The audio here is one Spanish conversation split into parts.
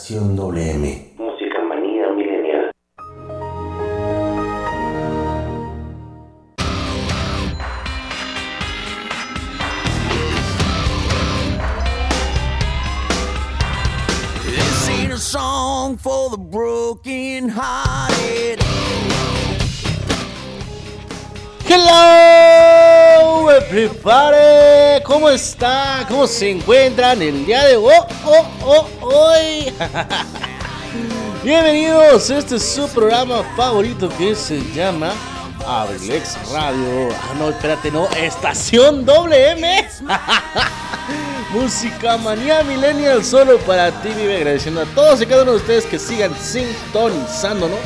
Estación WM. Música manía milenial. This ain't a song for the broken hearted. Hello, everybody. ¿Cómo está? ¿Cómo se encuentran el día de hoy? Oh, oh, hoy? Bienvenidos este su programa favorito que se llama Abrilex Radio. Ah, no, espérate, no. Estación WM. Música Manía Millennial solo para ti, vive agradeciendo a todos y cada uno de ustedes que sigan sintonizándonos.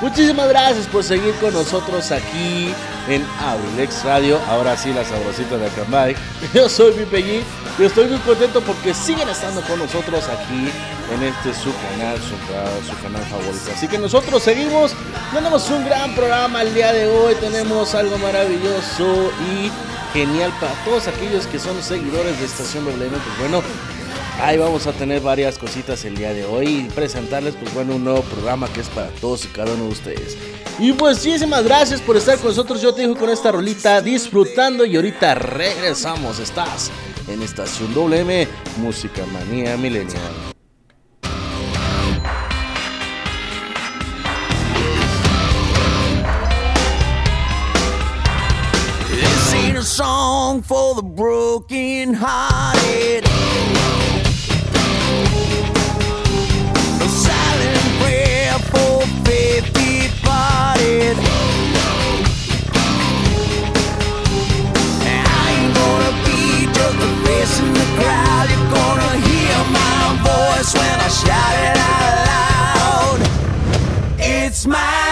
Muchísimas gracias por seguir con nosotros aquí en Abrilex Radio. Ahora sí, la sabrosita de Acambay. Yo soy Pipe G y estoy muy contento porque siguen estando con nosotros aquí en este su canal, su, ca- su canal favorito. Así que nosotros seguimos. Tenemos un gran programa el día de hoy. Tenemos algo maravilloso y genial para todos aquellos que son seguidores de Estación WM. Pues bueno, Ahí vamos a tener varias cositas el día de hoy y presentarles pues bueno un nuevo programa que es para todos y cada uno de ustedes. Y pues muchísimas gracias por estar con nosotros. Yo te dejo con esta rolita disfrutando y ahorita regresamos. Estás en Estación WM Música Manía a song for the broken hearted. I shout it out loud. It's my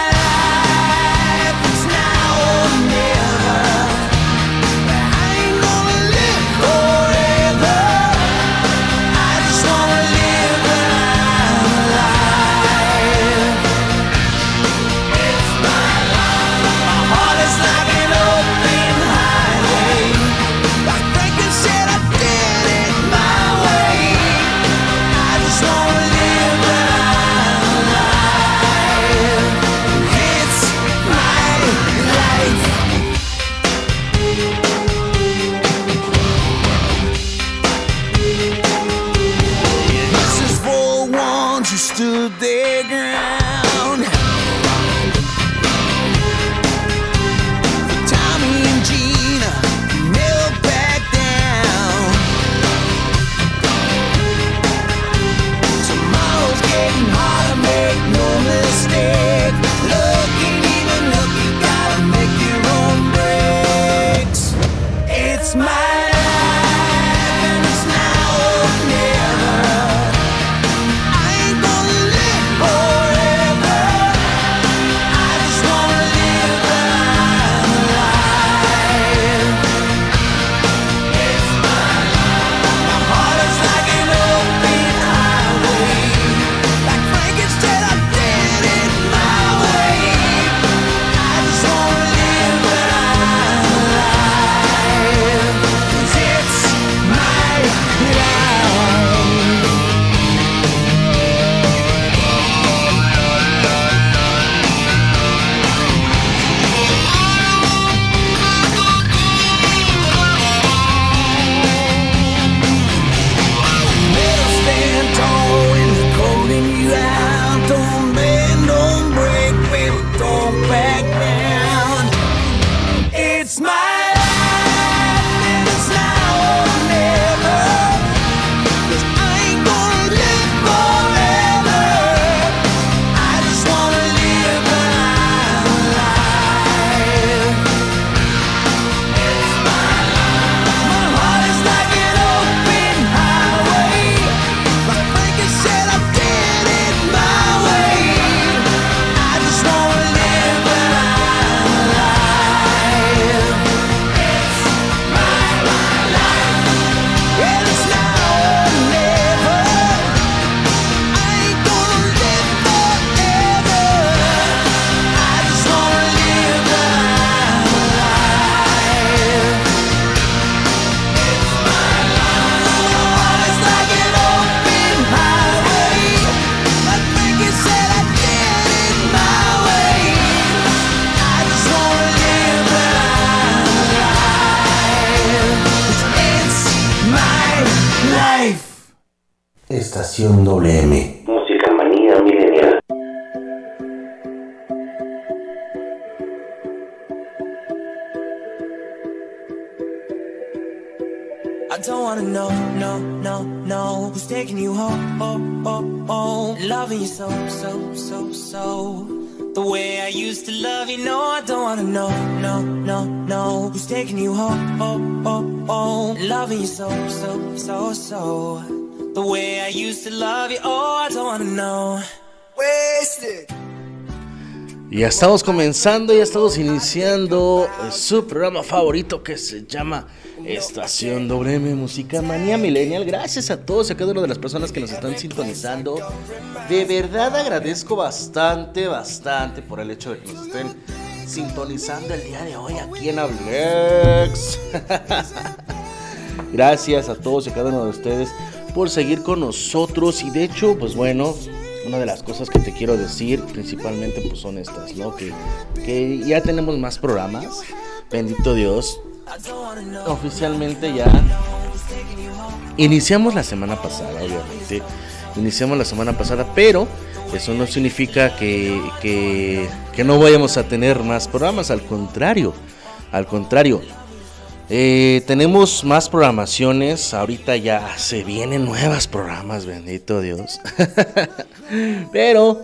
ya estamos comenzando, ya estamos iniciando su programa favorito que se llama Estación WM Música Manía Millennial. Gracias a todos y a cada una de las personas que nos están sintonizando. De verdad agradezco bastante, bastante por el hecho de que nos estén sintonizando el día de hoy aquí en Ablex. Gracias a todos y a cada uno de ustedes por seguir con nosotros. Y de hecho, pues bueno, una de las cosas que te quiero decir principalmente pues son estas, ¿no? Que, que ya tenemos más programas. Bendito Dios. Oficialmente ya iniciamos la semana pasada, obviamente. Iniciamos la semana pasada, pero eso no significa que, que, que no vayamos a tener más programas. Al contrario, al contrario. Eh, tenemos más programaciones. Ahorita ya se vienen nuevas programas, bendito Dios. Pero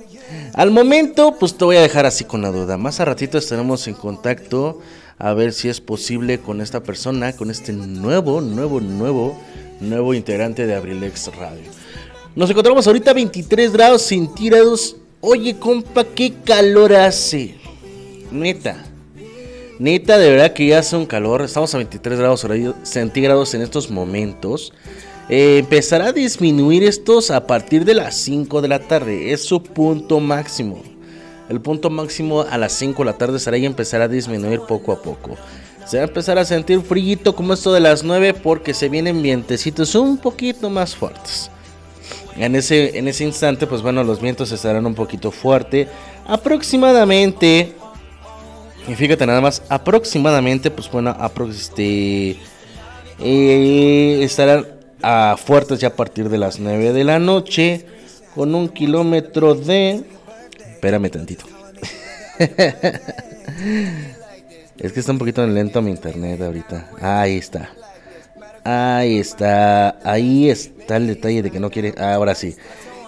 al momento, pues te voy a dejar así con la duda. Más a ratito estaremos en contacto a ver si es posible con esta persona, con este nuevo, nuevo, nuevo, nuevo integrante de Abrilex Radio. Nos encontramos ahorita a 23 grados centígrados. Oye, compa, qué calor hace. Neta. Neta, de verdad que ya hace un calor. Estamos a 23 grados centígrados en estos momentos. Eh, empezará a disminuir estos a partir de las 5 de la tarde. Es su punto máximo. El punto máximo a las 5 de la tarde será y empezará a disminuir poco a poco. Se va a empezar a sentir frío como esto de las 9 porque se vienen vientecitos un poquito más fuertes. En ese, en ese instante, pues bueno, los vientos estarán un poquito fuertes. Aproximadamente y fíjate nada más, aproximadamente, pues bueno, este, eh, estarán a fuertes ya a partir de las 9 de la noche, con un kilómetro de... Espérame tantito. es que está un poquito lento mi internet ahorita. Ahí está. Ahí está. Ahí está el detalle de que no quiere... Ahora sí.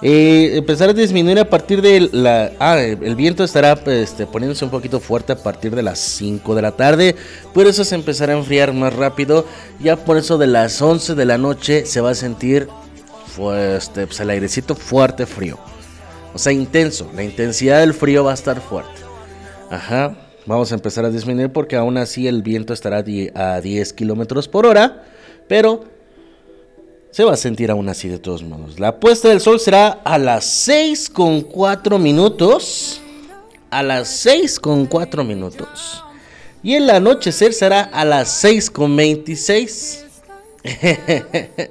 Eh, empezar a disminuir a partir de la... Ah, el viento estará este, poniéndose un poquito fuerte a partir de las 5 de la tarde. Por eso se empezará a enfriar más rápido. Ya por eso de las 11 de la noche se va a sentir pues, este, pues, el airecito fuerte frío. O sea, intenso. La intensidad del frío va a estar fuerte. Ajá. Vamos a empezar a disminuir porque aún así el viento estará a 10 kilómetros por hora. Pero se va a sentir aún así de todos modos. La puesta del sol será a las 6 con 4 minutos. A las 6 con 4 minutos. Y el anochecer será a las 6 con 26.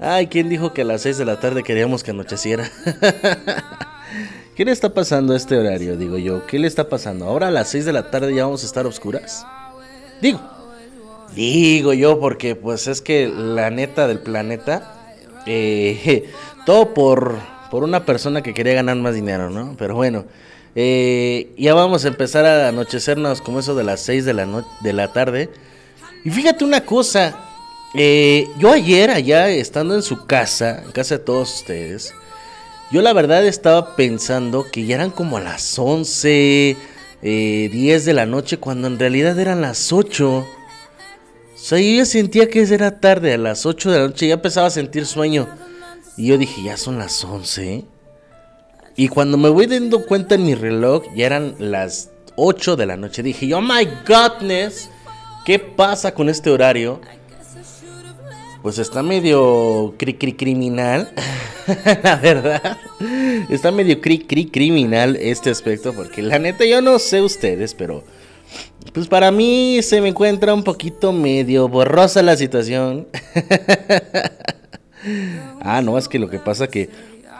Ay, ¿quién dijo que a las 6 de la tarde queríamos que anocheciera? ¿Qué le está pasando a este horario? Digo yo, ¿qué le está pasando? ¿Ahora a las 6 de la tarde ya vamos a estar oscuras? Digo, Digo yo, porque pues es que la neta del planeta, eh, todo por, por una persona que quería ganar más dinero, ¿no? Pero bueno, eh, ya vamos a empezar a anochecernos como eso de las 6 de la, de la tarde. Y fíjate una cosa, eh, yo ayer allá estando en su casa, en casa de todos ustedes, yo la verdad estaba pensando que ya eran como a las 11, 10 de la noche, cuando en realidad eran las 8. O sea, yo ya sentía que era tarde, a las 8 de la noche ya empezaba a sentir sueño. Y yo dije, ya son las 11. Y cuando me voy dando cuenta en mi reloj, ya eran las 8 de la noche. Dije, oh my godness, ¿qué pasa con este horario? Pues está medio cri cri criminal, la verdad. Está medio cri cri criminal este aspecto, porque la neta yo no sé ustedes, pero pues para mí se me encuentra un poquito medio borrosa la situación. ah, no, es que lo que pasa que,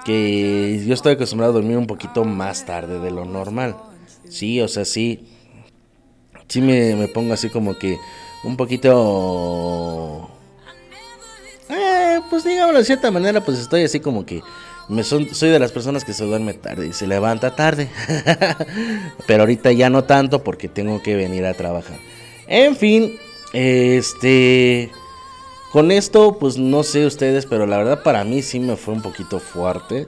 que yo estoy acostumbrado a dormir un poquito más tarde de lo normal. Sí, o sea, sí. Sí me, me pongo así como que un poquito... Eh, pues digámoslo de cierta manera, pues estoy así como que me son, soy de las personas que se duerme tarde y se levanta tarde. Pero ahorita ya no tanto porque tengo que venir a trabajar. En fin, este... Con esto, pues no sé ustedes, pero la verdad para mí sí me fue un poquito fuerte.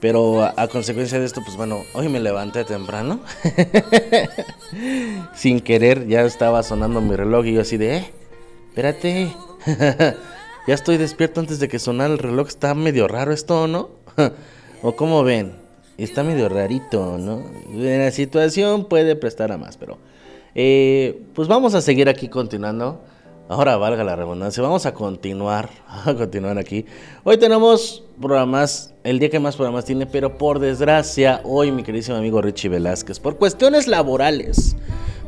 Pero a, a consecuencia de esto, pues bueno, hoy me levanté temprano. Sin querer, ya estaba sonando mi reloj y yo así de, eh, espérate. ya estoy despierto antes de que sonara el reloj. Está medio raro esto, ¿no? o como ven, está medio rarito, ¿no? La situación puede prestar a más, pero... Eh, pues vamos a seguir aquí continuando. Ahora valga la redundancia, vamos a continuar, a continuar aquí. Hoy tenemos programas, el día que más programas tiene, pero por desgracia, hoy mi queridísimo amigo Richie Velázquez, por cuestiones laborales,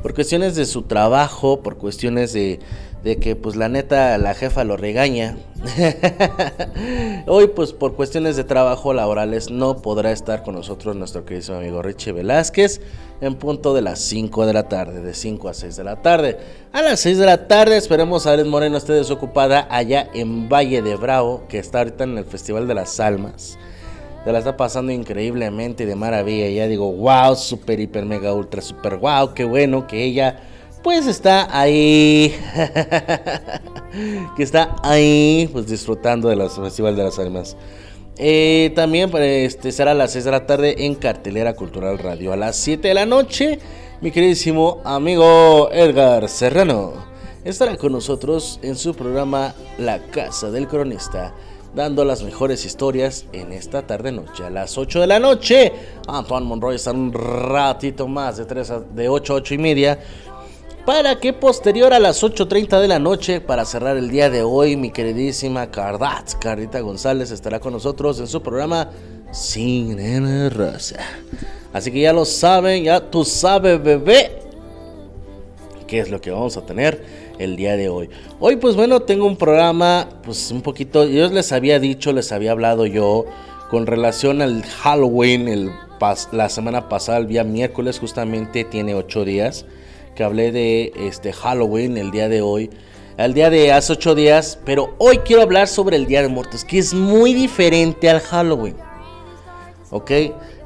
por cuestiones de su trabajo, por cuestiones de, de que pues la neta la jefa lo regaña. Hoy pues por cuestiones de trabajo laborales no podrá estar con nosotros nuestro querido amigo Richie Velázquez en punto de las 5 de la tarde, de 5 a 6 de la tarde. A las 6 de la tarde esperemos a Alex Moreno esté desocupada allá en Valle de Bravo, que está ahorita en el Festival de las Almas. Se la está pasando increíblemente de maravilla. Ya digo, wow, super, hiper, mega, ultra, super, wow, qué bueno que ella pues está ahí, que está ahí, pues disfrutando del Festival de las Almas. Eh, también este, será a las 6 de la tarde en Cartelera Cultural Radio. A las 7 de la noche, mi queridísimo amigo Edgar Serrano estará con nosotros en su programa La Casa del Cronista, dando las mejores historias en esta tarde noche. A las 8 de la noche, Antoine Monroy está un ratito más, de, 3 a, de 8 a 8 y media para que posterior a las 8.30 de la noche, para cerrar el día de hoy, mi queridísima Cardat, Carita González, estará con nosotros en su programa Cine Rosa. Así que ya lo saben, ya tú sabes, bebé, qué es lo que vamos a tener el día de hoy. Hoy, pues bueno, tengo un programa, pues un poquito, yo les había dicho, les había hablado yo con relación al Halloween, la semana pasada, el día miércoles, justamente tiene 8 días que hablé de este Halloween el día de hoy, el día de hace ocho días, pero hoy quiero hablar sobre el Día de Muertos, que es muy diferente al Halloween. ¿Ok?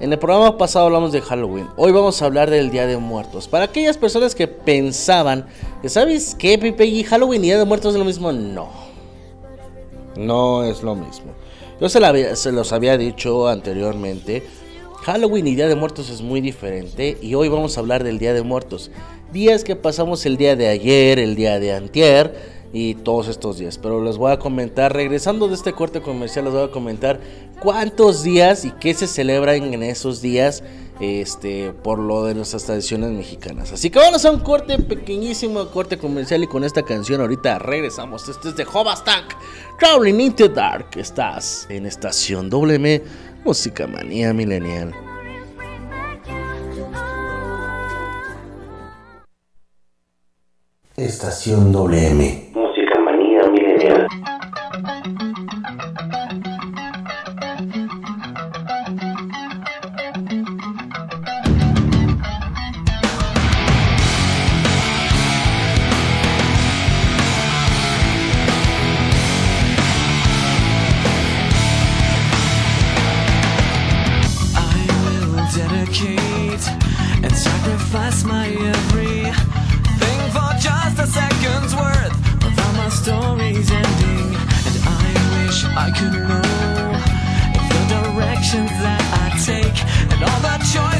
En el programa pasado hablamos de Halloween, hoy vamos a hablar del Día de Muertos. Para aquellas personas que pensaban que, ¿sabes qué, Pipe? ¿Y Halloween y Día de Muertos es lo mismo? No. No es lo mismo. Yo se los había dicho anteriormente. Halloween y Día de Muertos es muy diferente y hoy vamos a hablar del Día de Muertos días que pasamos el día de ayer, el día de antier y todos estos días. Pero les voy a comentar, regresando de este corte comercial, les voy a comentar cuántos días y qué se celebran en esos días este, por lo de nuestras tradiciones mexicanas. Así que vamos a un corte, pequeñísimo corte comercial y con esta canción ahorita regresamos. Este es de Tank, Crawling into Dark. Estás en estación WM, Música Manía Millennial. Estación WM. Música manía milenial. sacrifice my every thing for just a second's worth Without my story's ending. And I wish I could know If the directions that I take And all the choices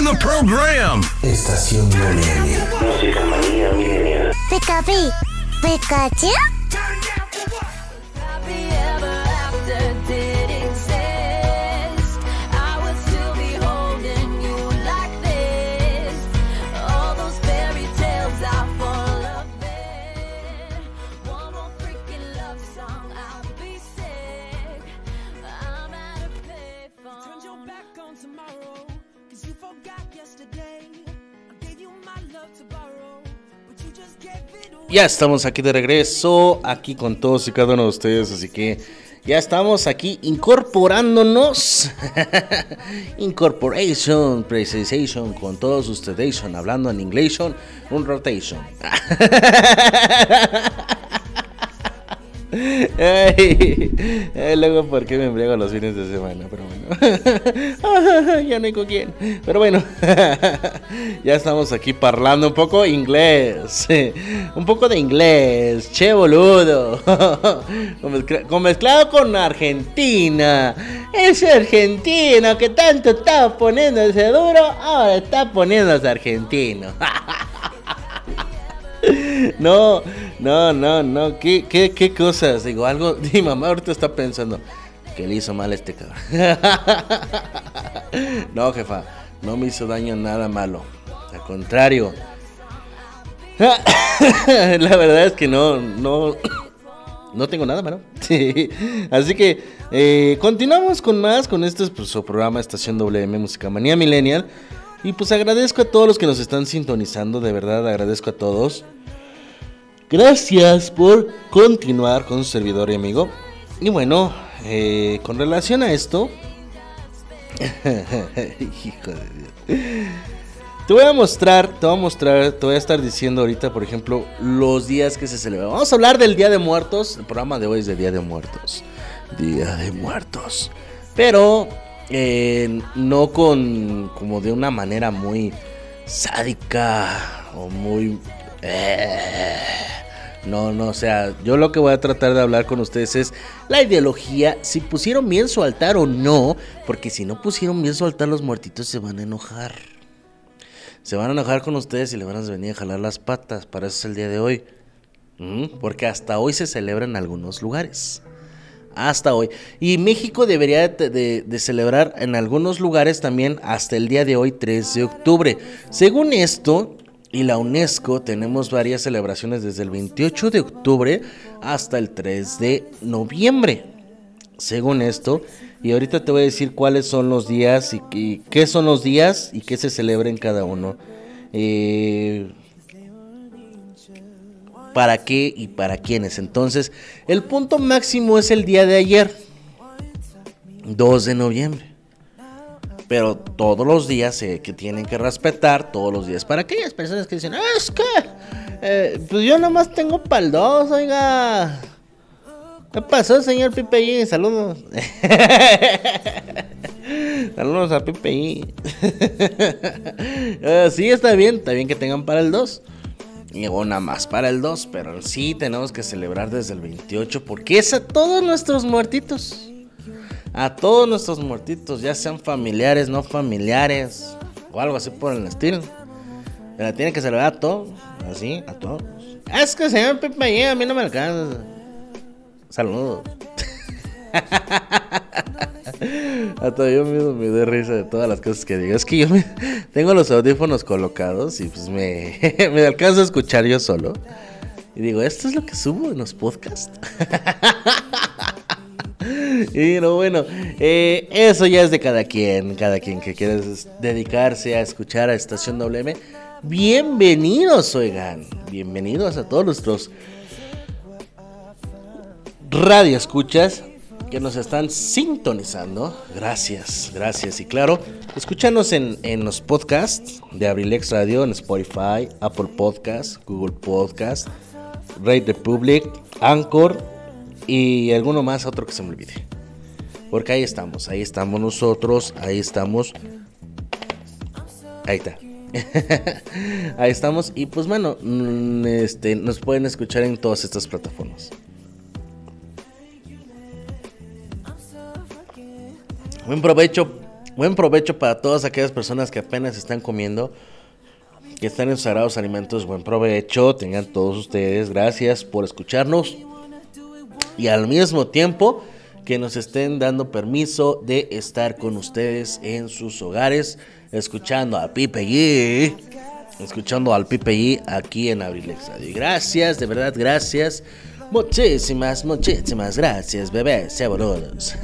in the program. Estación WM. Música manía Pika Pikachu? Ya estamos aquí de regreso, aquí con todos y cada uno de ustedes, así que ya estamos aquí incorporándonos. Incorporation, Precisation, con todos ustedes, hablando en inglés, un rotation. Ay, luego, ¿por qué me embriago los fines de semana? Pero bueno, ya no hay con quién. Pero bueno, ya estamos aquí parlando un poco inglés. Un poco de inglés, che boludo. Con mezclado con Argentina. Ese argentino que tanto estaba poniéndose duro, ahora está poniéndose argentino. No, no, no, no. ¿Qué, qué, qué cosas? Digo, algo. Mi mamá ahorita está pensando que le hizo mal a este cabrón. No, jefa, no me hizo daño nada malo. Al contrario. La verdad es que no, no, no tengo nada malo. Sí. Así que eh, continuamos con más con este pues, su programa Estación WM Música Manía Millennial. Y pues agradezco a todos los que nos están sintonizando, de verdad agradezco a todos. Gracias por continuar con su servidor y amigo. Y bueno, eh, con relación a esto... Hijo de Dios. Te voy a mostrar, te voy a mostrar, te voy a estar diciendo ahorita, por ejemplo, los días que se celebran. Vamos a hablar del Día de Muertos. El programa de hoy es de Día de Muertos. Día de Muertos. Pero eh, no con como de una manera muy sádica o muy... eh, no, no, o sea, yo lo que voy a tratar de hablar con ustedes es la ideología, si pusieron bien su altar o no, porque si no pusieron bien su altar los muertitos se van a enojar. Se van a enojar con ustedes y le van a venir a jalar las patas, para eso es el día de hoy. ¿Mm? Porque hasta hoy se celebra en algunos lugares. Hasta hoy. Y México debería de, celebrar en algunos lugares también hasta el día de hoy, 3 de octubre. Según esto, y la UNESCO, tenemos varias celebraciones desde el 28 de octubre hasta el 3 de noviembre. Según esto, y ahorita te voy a decir cuáles son los días y, y qué son los días y qué se celebra en cada uno. Eh, para qué y para quiénes. Entonces, el punto máximo es el día de ayer, 2 de noviembre. Pero todos los días se que tienen que respetar, todos los días. Para aquellas personas que dicen, es que, eh, pues yo nomás tengo el 2, oiga. ¿Qué pasó, señor Pipe Saludos. Saludos a Pipe Eh, sí, está bien, está bien que tengan para el 2. Y una más para el 2, pero sí tenemos que celebrar desde el 28 porque es a todos nuestros muertitos. A todos nuestros muertitos, ya sean familiares, no familiares, o algo así por el estilo. Pero tienen que celebrar a todos, así, a todos. Es que señor Pipe a mí no me alcanza. Saludos. Hasta yo mismo me doy risa de todas las cosas que digo. Es que yo tengo los audífonos colocados y pues me, me alcanzo a escuchar yo solo. Y digo, ¿esto es lo que subo en los podcasts? Y no, bueno, eh, eso ya es de cada quien, cada quien que quiera dedicarse a escuchar a Estación WM. Bienvenidos, oigan, bienvenidos a todos nuestros radio escuchas que nos están sintonizando. Gracias, gracias. Y claro, escúchanos en, en los podcasts de Abrilex Radio, en Spotify, Apple Podcast, Google Podcast, Radio Republic, Anchor y alguno más, otro que se me olvide. Porque ahí estamos, ahí estamos nosotros, ahí estamos. Ahí está. ahí estamos. Y pues bueno, mm, este, nos pueden escuchar en todas estas plataformas. Buen provecho, buen provecho para todas aquellas personas que apenas están comiendo, que están en sagrados alimentos. Buen provecho, tengan todos ustedes. Gracias por escucharnos y al mismo tiempo que nos estén dando permiso de estar con ustedes en sus hogares, escuchando a Pipe G, escuchando al Pipe G aquí en Abrilex Radio. Gracias, de verdad, gracias. Muchísimas, muchísimas gracias, bebés boludos.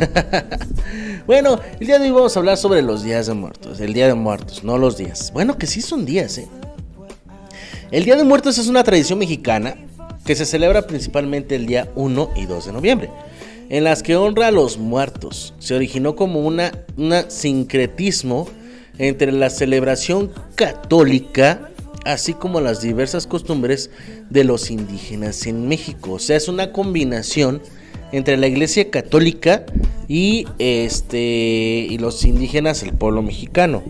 bueno, el día de hoy vamos a hablar sobre los días de muertos. El día de muertos, no los días. Bueno, que sí son días, ¿eh? El Día de Muertos es una tradición mexicana que se celebra principalmente el día 1 y 2 de noviembre, en las que honra a los muertos. Se originó como una, una sincretismo entre la celebración católica, así como las diversas costumbres de los indígenas en México. O sea, es una combinación entre la iglesia católica y este y los indígenas, el pueblo mexicano.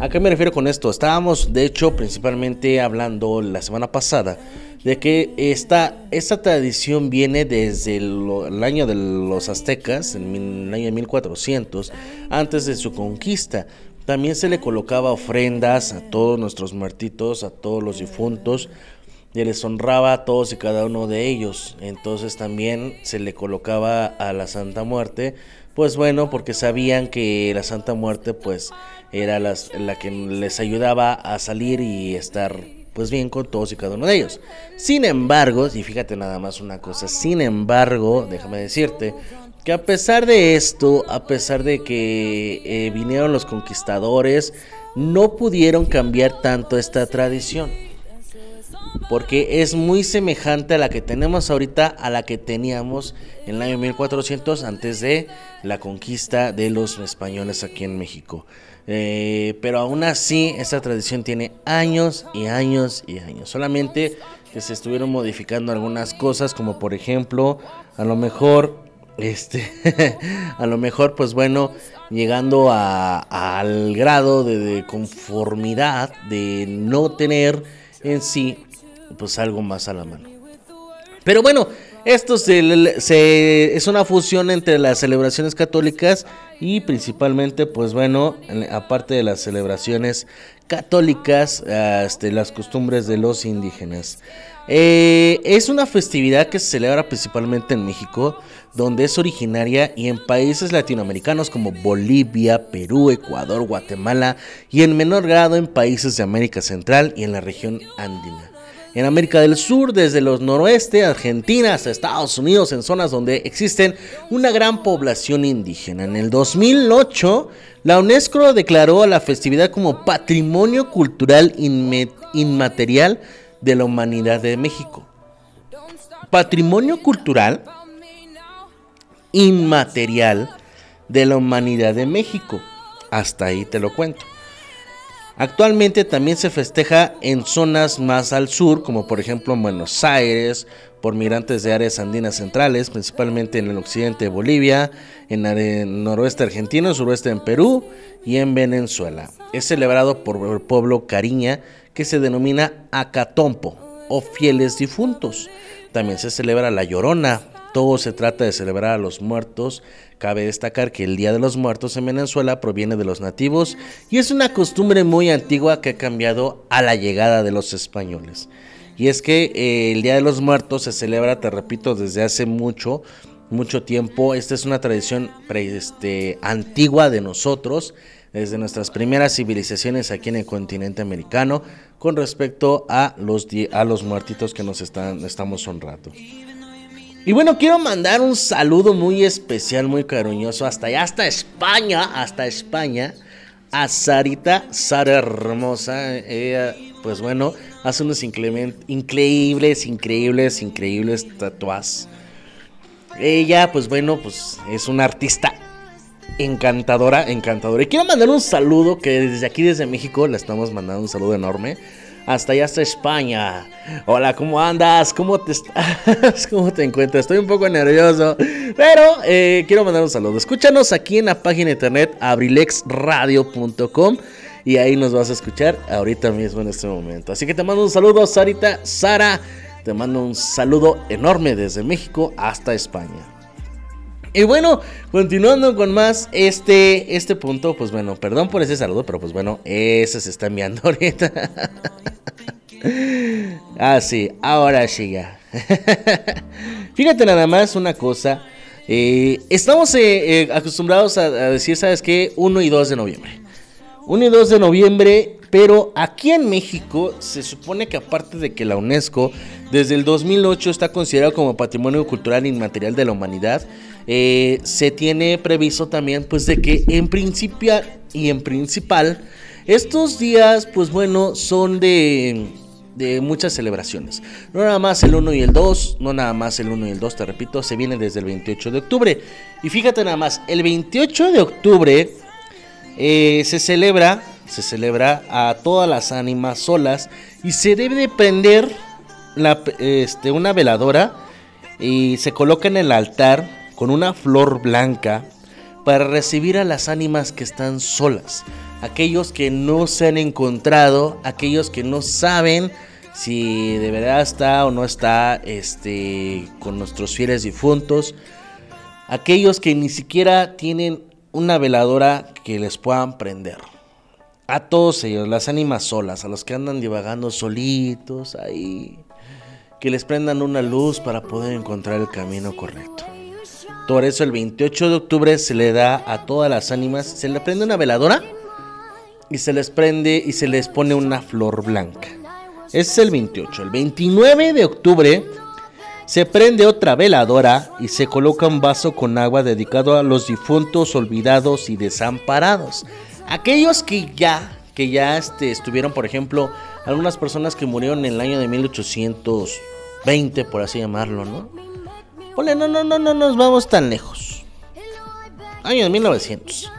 ¿A qué me refiero con esto? Estábamos, de hecho, principalmente hablando la semana pasada de que esta, esta tradición viene desde el, año de los aztecas, en el año de 1400, antes de su conquista. También se le colocaba ofrendas a todos nuestros muertitos, a todos los difuntos, y les honraba a todos y cada uno de ellos. Entonces también se le colocaba a la Santa Muerte, pues bueno, porque sabían que la Santa Muerte pues era las- la que les ayudaba a salir y estar pues bien con todos y cada uno de ellos. Sin embargo, y fíjate nada más una cosa, sin embargo, déjame decirte que a pesar de esto, a pesar de que eh, vinieron los conquistadores, no pudieron cambiar tanto esta tradición porque es muy semejante a la que tenemos ahorita a la que teníamos en el año 1400 antes de la conquista de los españoles aquí en México. Eh, pero aún así esta tradición tiene años y años y años. Solamente que se estuvieron modificando algunas cosas como por ejemplo a lo mejor este a lo mejor pues bueno llegando a- al grado de, de conformidad de no tener en sí pues algo más a la mano. Pero bueno, esto se, es una fusión entre las celebraciones católicas y principalmente, pues bueno, en- aparte de las celebraciones católicas, ah, este, las costumbres de los indígenas. Eh, es una festividad que se celebra principalmente en México, donde es originaria y en países latinoamericanos como Bolivia, Perú, Ecuador, Guatemala y en menor grado en países de América Central y en la región andina en América del Sur, desde los noroeste, Argentina hasta Estados Unidos, en zonas donde existen una gran población indígena. En el 2008, la UNESCO declaró a la festividad como Patrimonio Cultural Inmaterial de la Humanidad de México. Patrimonio Cultural Inmaterial de la Humanidad de México. Hasta ahí te lo cuento. Actualmente también se festeja en zonas más al sur, como por ejemplo en Buenos Aires, por migrantes de áreas andinas centrales, principalmente en el occidente de Bolivia, en el noroeste argentino, suroeste en Perú y en Venezuela. Es celebrado por el pueblo cariña que se denomina Acatompo o fieles difuntos. También se celebra la Llorona. Todo se trata de celebrar a los muertos. Cabe destacar que el Día de los Muertos en Venezuela proviene de los nativos y es una costumbre muy antigua que ha cambiado a la llegada de los españoles. Y es que eh, el Día de los Muertos se celebra, te repito, desde hace mucho mucho tiempo. Esta es una tradición pre- este, antigua de nosotros, desde nuestras primeras civilizaciones aquí en el continente americano, con respecto a los, a los muertitos que nos están, estamos honrando. Y bueno, quiero mandar un saludo muy especial, muy cariñoso, hasta allá, hasta España, hasta España, a Sarita, Sara hermosa. Ella, pues bueno, hace unos increíbles, increíbles, increíbles tatuajes. Ella, pues bueno, pues es una artista encantadora, encantadora. Y quiero mandar un saludo que desde aquí, desde México, le estamos mandando un saludo enorme. Hasta allá, hasta España. Hola, ¿cómo andas? ¿Cómo te estás? ¿Cómo te encuentras? Estoy un poco nervioso. Pero eh, quiero mandar un saludo. Escúchanos aquí en la página internet abrilexradio.com. Y ahí nos vas a escuchar ahorita mismo en este momento. Así que te mando un saludo, Sarita, Sara. Te mando un saludo enorme desde México hasta España. Y bueno, continuando con más este, este punto, pues bueno, perdón por ese saludo, pero pues bueno, ese se está enviando ahorita. ah, sí, ahora sí. Fíjate nada más una cosa. eh, estamos eh, eh, acostumbrados a, a decir, ¿sabes qué? 1 y 2 de noviembre. 1 y 2 de noviembre, pero aquí en México se supone que aparte de que la UNESCO desde el 2008 está considerado como Patrimonio Cultural Inmaterial de la Humanidad, eh, se tiene previsto también pues de que en principio y en principal estos días pues bueno son de, muchas celebraciones. No nada más el 1 y el 2, no nada más el 1 y el 2, te repito, se viene desde el 28 de octubre. Y fíjate nada más, el 28 de octubre eh, se celebra, se celebra a todas las ánimas solas y se debe de prender la, este, una veladora y se coloca en el altar con una flor blanca para recibir a las ánimas que están solas, aquellos que no se han encontrado, aquellos que no saben si de verdad está o no está este, con nuestros fieles difuntos, aquellos que ni siquiera tienen una veladora que les puedan prender. A todos ellos, las ánimas solas, a los que andan divagando solitos ahí, que les prendan una luz para poder encontrar el camino correcto. Por eso el 28 de octubre se le da a todas las ánimas, se le prende una veladora y se les prende y se les pone una flor blanca. Ese es el 28. El 29 de octubre se prende otra veladora y se coloca un vaso con agua dedicado a los difuntos olvidados y desamparados. Aquellos que ya, que ya este, estuvieron, por ejemplo, algunas personas que murieron en el año de 1820, por así llamarlo, ¿no? Ponle, no, no, no, no nos vamos tan lejos. Año de 1900.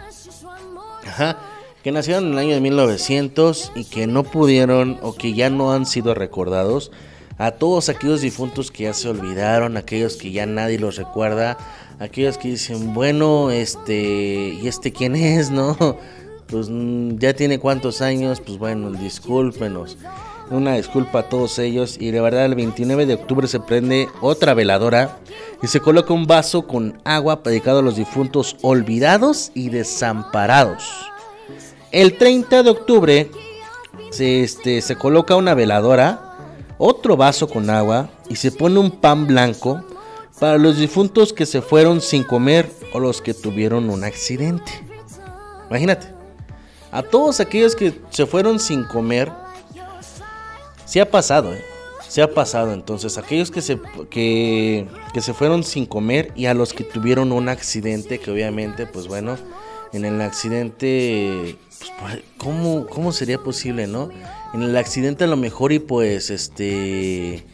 Ajá. Que nacieron en el año de 1900 y que no pudieron o que ya no han sido recordados. A todos aquellos difuntos que ya se olvidaron, aquellos que ya nadie los recuerda, aquellos que dicen, bueno, este, ¿y este quién es, no? Pues mm, ya tiene cuántos años, pues bueno, discúlpenos. Una disculpa a todos ellos y de verdad el 29 de octubre se prende otra veladora y se coloca un vaso con agua dedicado a los difuntos olvidados y desamparados. El 30 de octubre se, este, se coloca una veladora, otro vaso con agua y se pone un pan blanco para los difuntos que se fueron sin comer o los que tuvieron un accidente. Imagínate, a todos aquellos que se fueron sin comer, se ha pasado, ¿eh? Se ha pasado. Entonces, aquellos que se, que, se fueron sin comer y a los que tuvieron un accidente, que obviamente, pues bueno, en el accidente, pues, ¿cómo, ¿cómo sería posible, no? En el accidente a lo mejor y pues, este...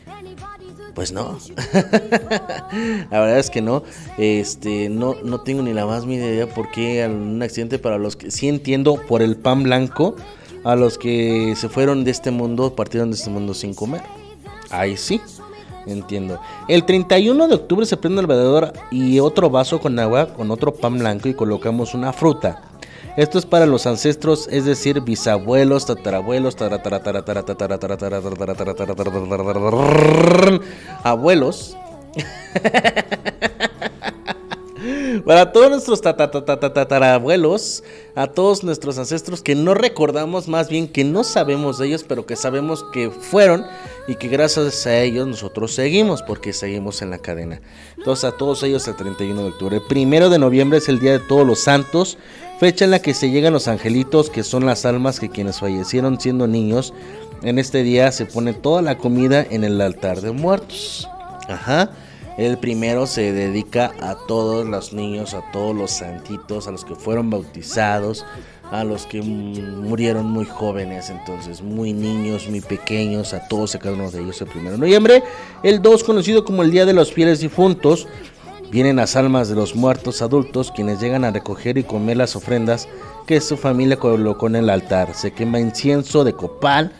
Pues no. la verdad es que no. Este, no, no tengo ni la más mínima idea por qué un accidente para los que sí entiendo por el pan blanco a los que se fueron de este mundo, partieron de este mundo sin comer. Ahí sí, entiendo. El 31 de octubre se prende el velador y otro vaso con agua con otro pan blanco y colocamos una fruta. Esto es para los ancestros, es decir, bisabuelos, tatarabuelos, abuelos. Para todos nuestros tatarabuelos, a todos nuestros ancestros que no recordamos, más bien que no sabemos de ellos, pero que sabemos que fueron y que gracias a ellos nosotros seguimos, porque seguimos en la cadena. Entonces a todos ellos el 31 de octubre. El primero de noviembre es el Día de Todos los Santos, fecha en la que se llegan los angelitos, que son las almas que quienes fallecieron siendo niños. En este día se pone toda la comida en el altar de muertos. Ajá. El primero se dedica a todos los niños, a todos los santitos, a los que fueron bautizados, a los que murieron muy jóvenes, entonces muy niños, muy pequeños, a todos y cada uno de ellos el primero de noviembre. El 2, conocido como el Día de los Fieles Difuntos, vienen las almas de los muertos adultos quienes llegan a recoger y comer las ofrendas que su familia colocó en el altar. Se quema incienso de copal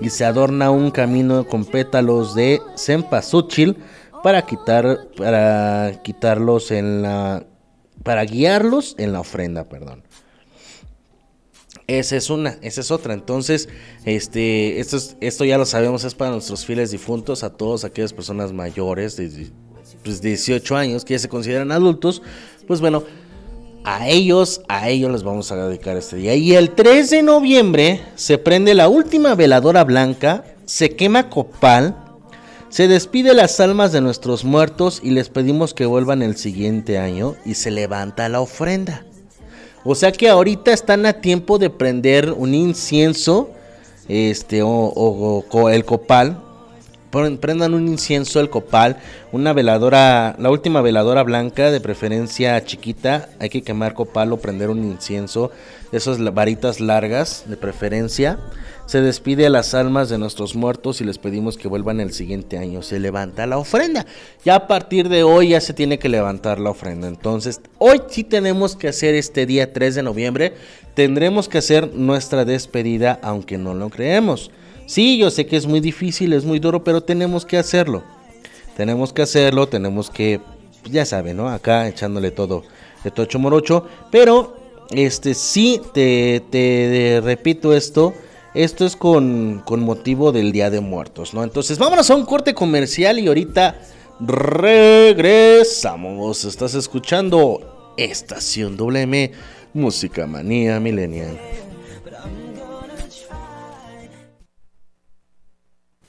y se adorna un camino con pétalos de cempasúchil para quitar para quitarlos en la para guiarlos en la ofrenda, perdón. Esa es una, esa es otra. Entonces, este, esto, esto ya lo sabemos, es para nuestros fieles difuntos, a todas aquellas personas mayores de pues, 18 años que ya se consideran adultos. Pues bueno, a ellos, a ellos les vamos a dedicar este día. Y el 3 de noviembre se prende la última veladora blanca, se quema copal se despide las almas de nuestros muertos y les pedimos que vuelvan el siguiente año y se levanta la ofrenda. O sea que ahorita están a tiempo de prender un incienso, este, o, el copal. Prendan un incienso, el copal, una veladora, la última veladora blanca, de preferencia chiquita. Hay que quemar copal o prender un incienso, esas varitas largas, de preferencia se despide a las almas de nuestros muertos y les pedimos que vuelvan el siguiente año. Se levanta la ofrenda. Ya a partir de hoy ya se tiene que levantar la ofrenda. Entonces, hoy sí tenemos que hacer este día 3 de noviembre. Tendremos que hacer nuestra despedida, aunque no lo creemos. Sí, yo sé que es muy difícil, es muy duro, pero tenemos que hacerlo. Tenemos que hacerlo, tenemos que, ya saben, ¿no? Acá echándole todo de tocho morocho. Pero, este, sí, te, te repito esto esto es con, motivo del Día de Muertos, ¿no? Entonces, vámonos a un corte comercial y ahorita regresamos. Estás escuchando Estación WM, Música Manía Millennial.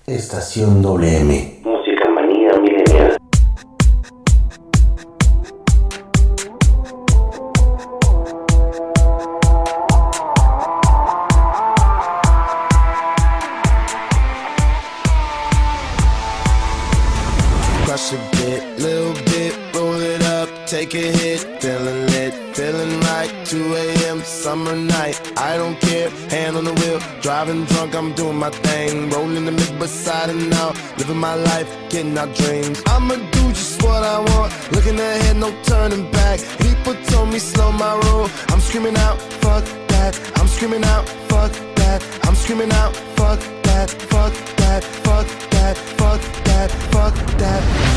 Estación WM. Take a hit, feeling lit, feeling right. 2 a.m. summer night, I don't care. Hand on the wheel, driving drunk, I'm doing my thing. Rolling the mid beside and out, living my life, getting our dreams. I'ma do just what I want, looking ahead, no turning back. People told me slow my roll, I'm screaming out, fuck that. I'm screaming out, fuck that. I'm screaming out, fuck that, fuck that, fuck that, fuck that, fuck that.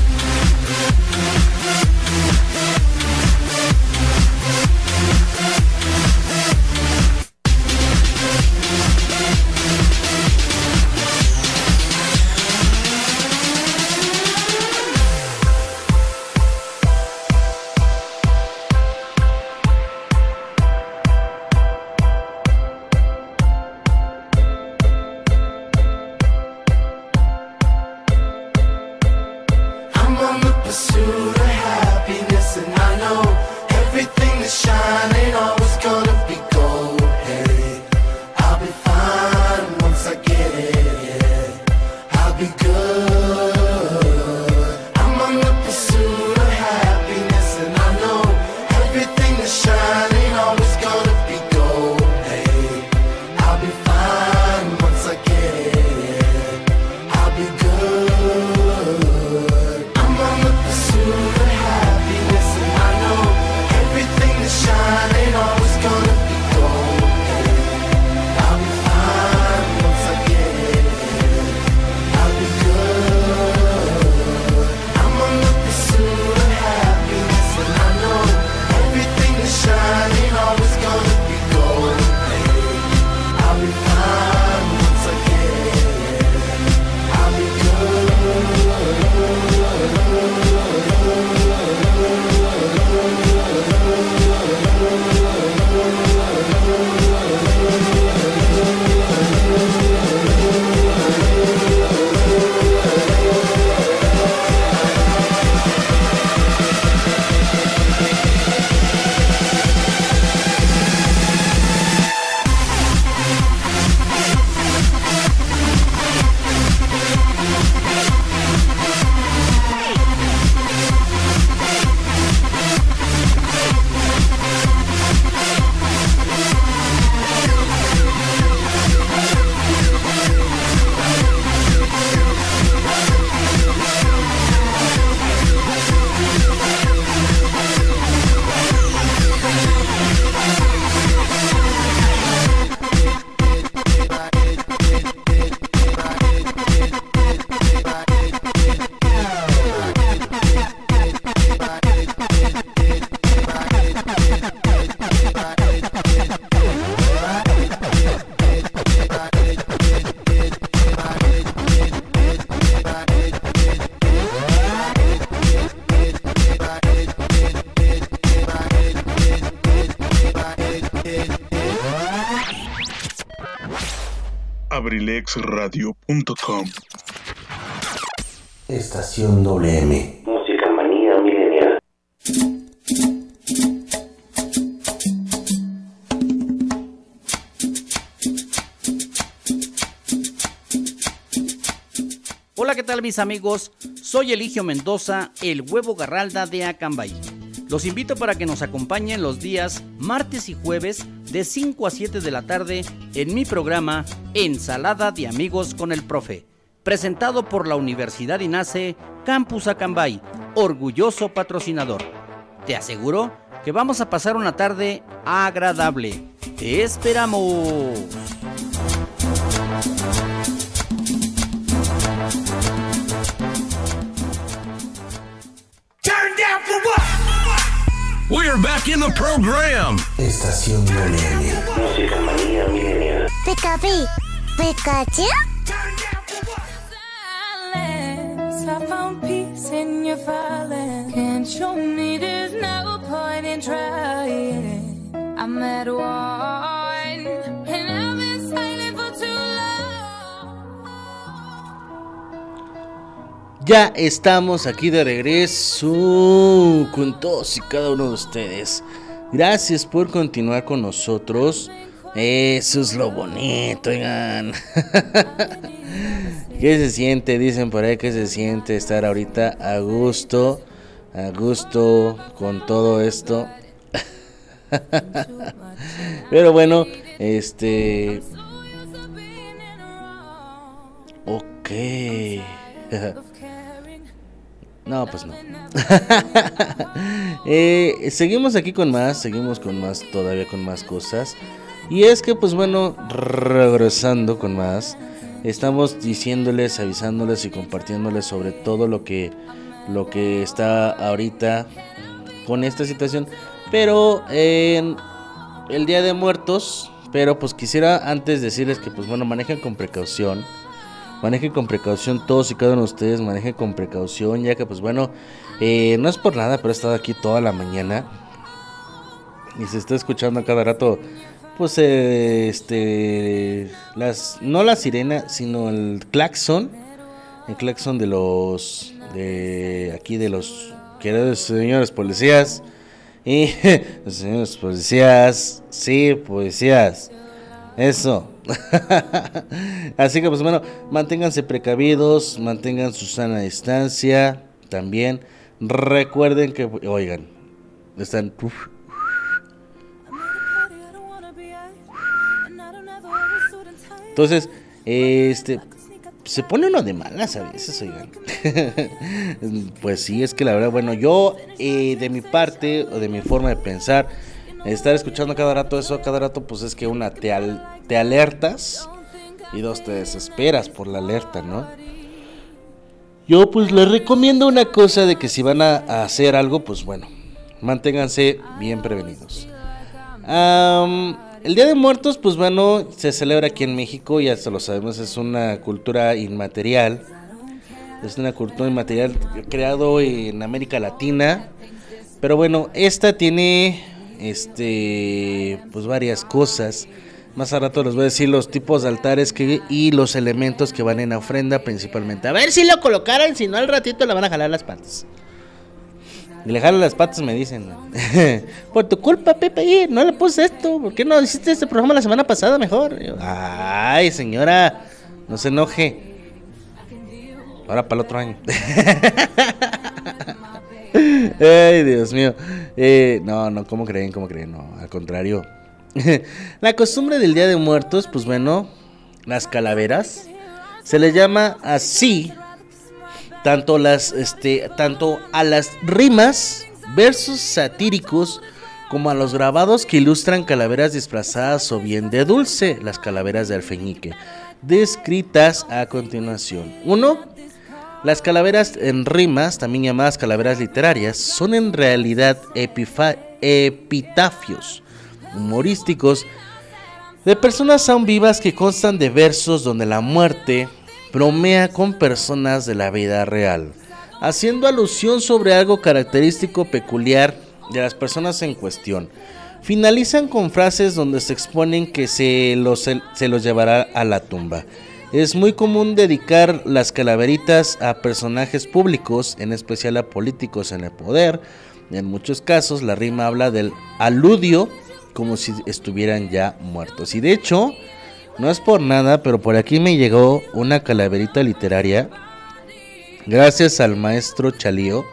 Estación WM. Música manía milenial. Hola, ¿qué tal mis amigos? Soy Eligio Mendoza, el huevo garralda de Acambay. Los invito para que nos acompañen los días martes y jueves de 5 a 7 de la tarde en mi programa Ensalada de Amigos con el Profe, presentado por la Universidad INACE Campus Acambay, orgulloso patrocinador. Te aseguro que vamos a pasar una tarde agradable. ¡Te esperamos! We're back in the program. Estación WM. Música manía milenial. Pika P. Pikachu. silence. I found peace in your violence. Can't show me there's no point in trying. I'm at one, Ya estamos aquí de regreso con todos y cada uno de ustedes. Gracias por continuar con nosotros. Eso es lo bonito, oigan. ¿Qué se siente? Dicen por ahí que se siente estar ahorita a gusto, a gusto con todo esto. Pero bueno, este... Ok. No, pues no. Eh, seguimos aquí con más, seguimos con más, todavía con más cosas. Y es que, pues bueno, regresando con más, estamos diciéndoles, avisándoles y compartiéndoles sobre todo lo que, lo que está ahorita con esta situación. Pero en el Día de Muertos, pero pues quisiera antes decirles que, pues bueno, manejen con precaución. Manejen con precaución todos y cada uno de ustedes, manejen con precaución, ya que pues bueno, eh, no es por nada, pero he estado aquí toda la mañana y se está escuchando a cada rato, pues eh, este, las, no la sirena, sino el claxon, el claxon de los, de aquí de los queridos señores policías y señores policías, sí, policías, eso. Así que pues bueno, manténganse precavidos, mantengan su sana distancia. También recuerden que, oigan, están... Entonces, este, se pone uno de malas a veces, oigan. pues sí, es que la verdad, bueno, yo eh, de mi parte o de mi forma de pensar, estar escuchando cada rato eso, cada rato, pues es que una te, al- te alertas y dos te desesperas por la alerta, ¿no? Yo pues les recomiendo una cosa de que si van a, hacer algo, pues bueno, manténganse bien prevenidos. Am, el Día de Muertos, pues bueno, se celebra aquí en México, ya se lo sabemos, es una cultura inmaterial. Es una cultura inmaterial creado en América Latina. Pero bueno, esta tiene este pues varias cosas. Más a rato les voy a decir los tipos de altares que, y los elementos que van en ofrenda principalmente. A ver si lo colocaran, si no al ratito le van a jalar las patas. Le jalan las patas me dicen. Por tu culpa, Pepe, no le puse esto. ¿Por qué no hiciste este programa la semana pasada mejor? Ay, señora, no se enoje. Ahora para el otro año. Ay, Dios mío. Eh, no, no, ¿cómo creen? ¿Cómo creen? No, al contrario. la costumbre del Día de Muertos, pues bueno, las calaveras. Se le llama así tanto las este tanto a las rimas, versos satíricos como a los grabados que ilustran calaveras disfrazadas o bien de dulce, las calaveras de alfeñique, descritas a continuación. Uno, las calaveras en rimas, también llamadas calaveras literarias, son en realidad epitafios humorísticos de personas aún vivas que constan de versos donde la muerte bromea con personas de la vida real, haciendo alusión sobre algo característico peculiar de las personas en cuestión. Finalizan con frases donde se exponen que se los, se los llevará a la tumba. Es muy común dedicar las calaveritas a personajes públicos, en especial a políticos en el poder. En muchos casos la rima habla del aludio como si estuvieran ya muertos. Y de hecho, no es por nada, pero por aquí me llegó una calaverita literaria. Gracias al maestro Chalío.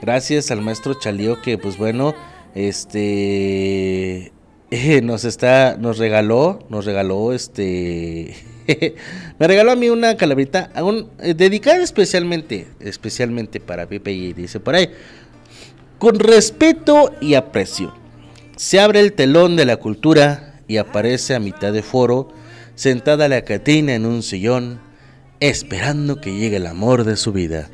Gracias al maestro Chalío que pues bueno, este eh, nos está nos regaló, nos regaló este me regaló a mí una calaverita aún, eh, dedicada especialmente especialmente para Pepe y dice por ahí con respeto y aprecio. Se abre el telón de la cultura y aparece a mitad de foro, sentada la Catrina en un sillón, esperando que llegue el amor de su vida.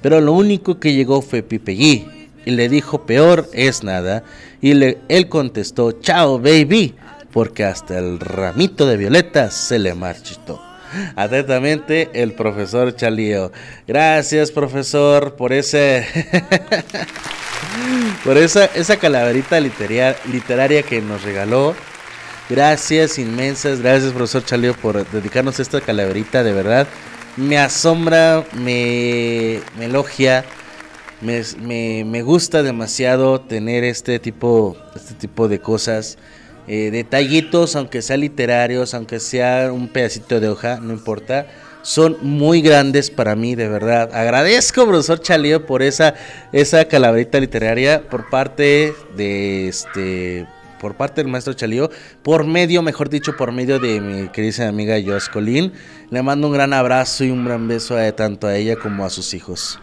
Pero lo único que llegó fue Pipellí, y le dijo peor es nada, y le- él contestó, chao baby, porque hasta el ramito de violetas se le marchitó. Atentamente, el profesor Chalío. Gracias, profesor, por ese... por esa, esa calaverita literaria, literaria que nos regaló. Gracias inmensas, gracias profesor Chalío por dedicarnos esta calaverita, de verdad. Me asombra, me, me elogia, me, me- me gusta demasiado tener este tipo, este tipo de cosas. Eh, detallitos, aunque sean literarios, aunque sea un pedacito de hoja, no importa. Son muy grandes para mí, de verdad. Agradezco, profesor Chalío, por esa, esa literaria por parte de este por parte del maestro Chalío, por medio, mejor dicho, por medio de mi querida amiga Joas Colín. Le mando un gran abrazo y un gran beso a, tanto a ella como a sus hijos.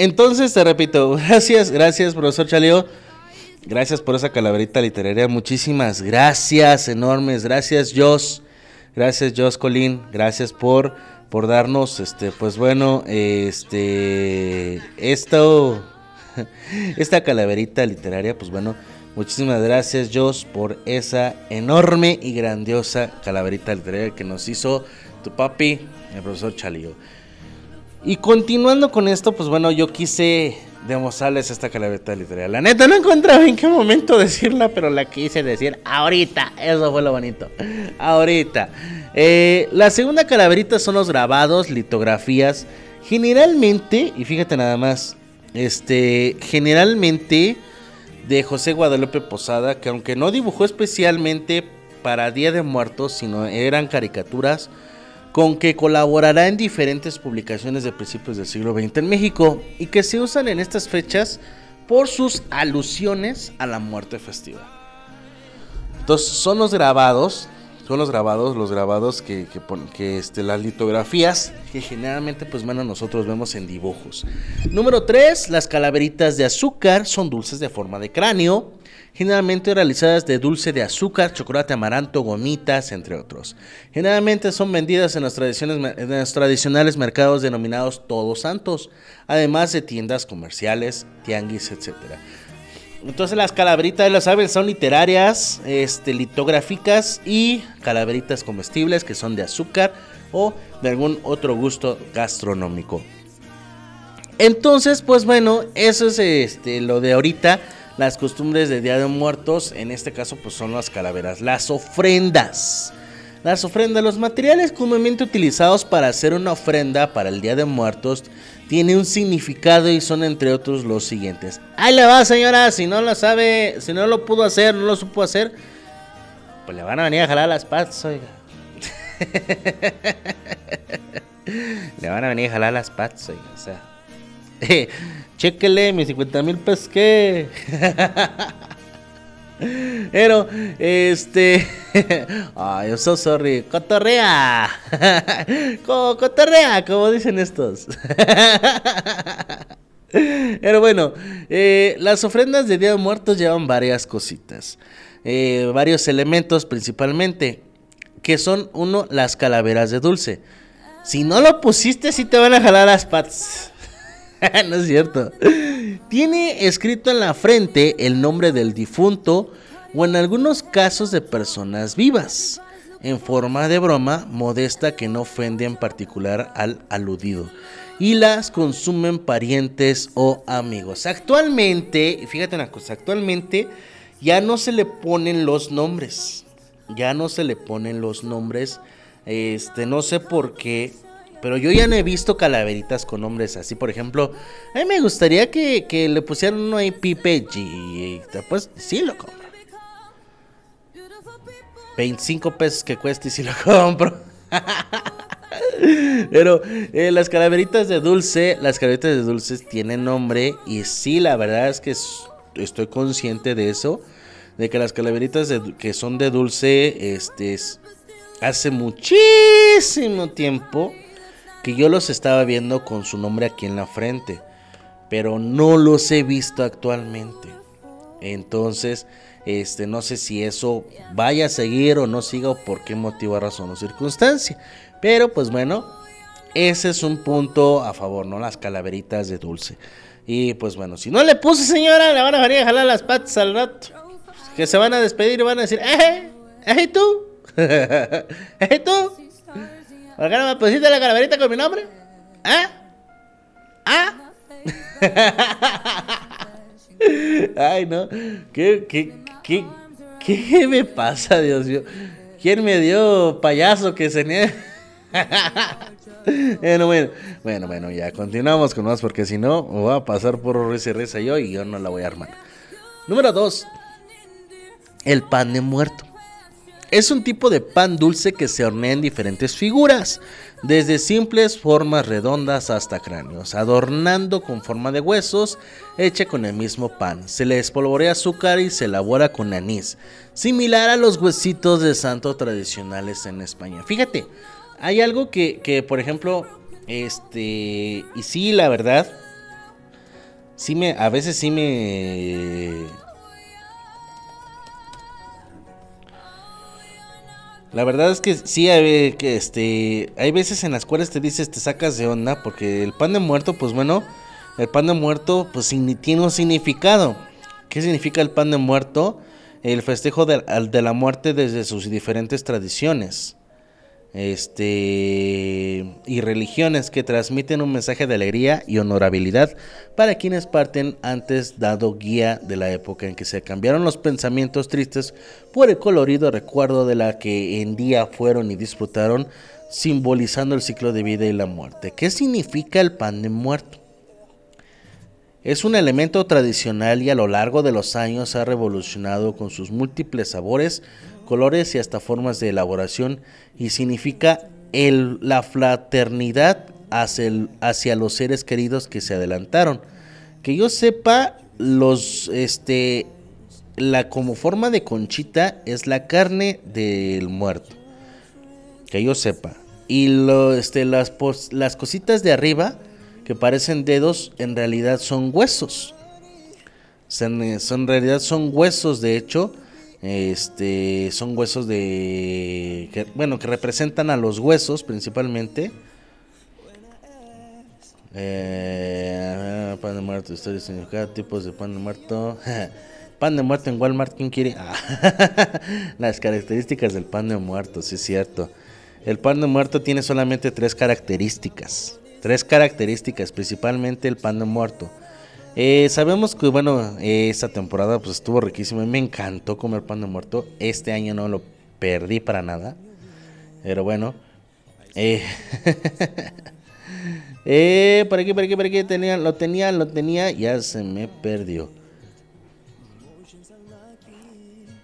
Entonces te repito, gracias, gracias, profesor Chaleo. Gracias por esa calaverita literaria. Muchísimas gracias, enormes. Gracias, Jos. Gracias, Jos Colín. Gracias por, por darnos, este, pues bueno, este, esto, esta calaverita literaria, pues bueno, muchísimas gracias, Jos, por esa enorme y grandiosa calaverita literaria que nos hizo tu papi, el profesor Chalío. Y continuando con esto, pues bueno, yo quise demostrarles esta calaverita literaria. La neta no encontraba en qué momento decirla, pero la quise decir ahorita. Eso fue lo bonito. Ahorita. Eh, la segunda calaverita son los grabados, litografías. Generalmente, y fíjate nada más, este, generalmente de José Guadalupe Posada, que aunque no dibujó especialmente para Día de Muertos, sino eran caricaturas con que colaborará en diferentes publicaciones de principios del siglo XX en México y que se usan en estas fechas por sus alusiones a la muerte festiva. Entonces son los grabados, son los grabados, los grabados que, que, que, este, las litografías que generalmente pues bueno nosotros vemos en dibujos. Número 3, las calaveritas de azúcar son dulces de forma de cráneo, generalmente realizadas de dulce de azúcar, chocolate amaranto, gomitas, entre otros. Generalmente son vendidas en los, tradiciones- los tradicionales mercados denominados Todos Santos, además de tiendas comerciales, tianguis, etcétera. Entonces las calaveritas, ya lo saben, son literarias, este, litográficas y calaveritas comestibles que son de azúcar o de algún otro gusto gastronómico. Entonces, pues bueno, eso es este, lo de ahorita. Las costumbres de Día de Muertos, en este caso, pues son las calaveras. Las ofrendas. Las ofrendas, los materiales comúnmente utilizados para hacer una ofrenda para el Día de Muertos, tiene un significado y son entre otros los siguientes. Ahí le va, señora, si no lo sabe, si no lo pudo hacer, no lo supo hacer, pues le van a venir a jalar las patas, oiga. le van a venir a jalar las patas, oiga, o sea. Chéquele mis 50 mil pesos. Pero, este. Ay, I'm so sorry. Cotorrea. Co- Cotorrea, como dicen estos. Pero bueno, eh, las ofrendas de Día de Muertos llevan varias cositas. eh, varios elementos principalmente. Que son, uno, las calaveras de dulce. Si no lo pusiste, sí te van a jalar las patas. no es cierto. Tiene escrito en la frente el nombre del difunto o en algunos casos de personas vivas, en forma de broma modesta que no ofende en particular al aludido. Y las consumen parientes o amigos. Actualmente, fíjate una cosa, actualmente ya no se le ponen los nombres. Ya no se le ponen los nombres. Este, no sé por qué. Pero yo ya no he visto calaveritas con nombres así. Por ejemplo, a mí me gustaría que, que le pusieran uno ahí Pipe G. y Pues sí lo compro. 25 pesos que cuesta y sí lo compro. Pero eh, las calaveritas de dulce, las calaveritas de dulces tienen nombre. Y sí, la verdad es que es- estoy consciente de eso. De que las calaveritas de que son de dulce, este, es- hace muchísimo tiempo que yo los estaba viendo con su nombre aquí en la frente, pero no los he visto actualmente. Entonces, este, no sé si eso vaya a seguir o no siga o por qué motivo, razón o circunstancia. Pero pues bueno, ese es un punto a favor, ¿no? Las calaveritas de dulce. Y pues bueno, si no le puse señora, le van a venir a jalar las patas al rato. Que se van a despedir y van a decir, ¡eh! ¡eh tú! ¡eh tú! ¿Por qué no me pusiste la calaverita con mi nombre? ¿Ah? ¿Ah? Ay, no. ¿Qué, qué, qué, qué me pasa, Dios mío? ¿Quién me dio payaso que se niega? bueno, bueno, bueno, bueno, ya continuamos con más porque si no, voy a pasar por risa y risa yo y yo no la voy a armar. Número 2. El pan de muerto. Es un tipo de pan dulce que se hornea en diferentes figuras, desde simples formas redondas hasta cráneos, adornando con forma de huesos, hecha con el mismo pan. Se le espolvorea azúcar y se elabora con anís, similar a los huesitos de santo tradicionales en España. Fíjate, hay algo que, que, por ejemplo, este, y sí, la verdad, sí me, a veces sí me... La verdad es que sí hay, que este, hay veces en las cuales te dices, te sacas de onda, porque el pan de muerto, pues bueno, el pan de muerto pues tiene un significado. ¿Qué significa el pan de muerto? El festejo de, de la muerte desde sus diferentes tradiciones este y religiones que transmiten un mensaje de alegría y honorabilidad para quienes parten antes dado guía de la época en que se cambiaron los pensamientos tristes por el colorido recuerdo de la que en día fueron y disfrutaron simbolizando el ciclo de vida y la muerte. ¿Qué significa el pan de muerto? Es un elemento tradicional y a lo largo de los años ha revolucionado con sus múltiples sabores, colores y hasta formas de elaboración y significa el, la fraternidad hacia, los seres queridos que se adelantaron. Que yo sepa, los este la como forma de conchita es la carne del muerto. Que yo sepa. Y lo, este, las, las cositas de arriba que parecen dedos en realidad son huesos. Son, son- en realidad son huesos, de hecho. Este son huesos de bueno que representan a los huesos principalmente. Eh, pan de muerto, historia y significado, tipos de pan de muerto. pan de muerto en Walmart, ¿quién quiere? Ah, Las características del pan de muerto, sí es cierto. El pan de muerto tiene solamente tres características. Tres características, principalmente el pan de muerto. Eh, sabemos que, bueno, eh, esta temporada pues estuvo riquísima. Me encantó comer pan de muerto. Este año no lo perdí para nada. Pero bueno. Eh, eh, por aquí, por aquí, por aquí. Tenía, lo tenía, lo tenía. Ya se me perdió.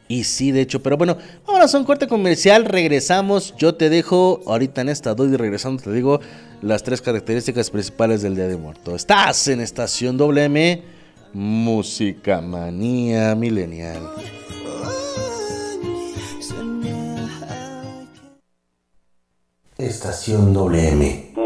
Y sí, de hecho, pero bueno, vámonos a un corte comercial, regresamos, yo te dejo ahorita en esta duda y regresando te digo las tres características principales del Día de Muerto. Estás en Estación WM, Música Manía Milenial. Estación WM.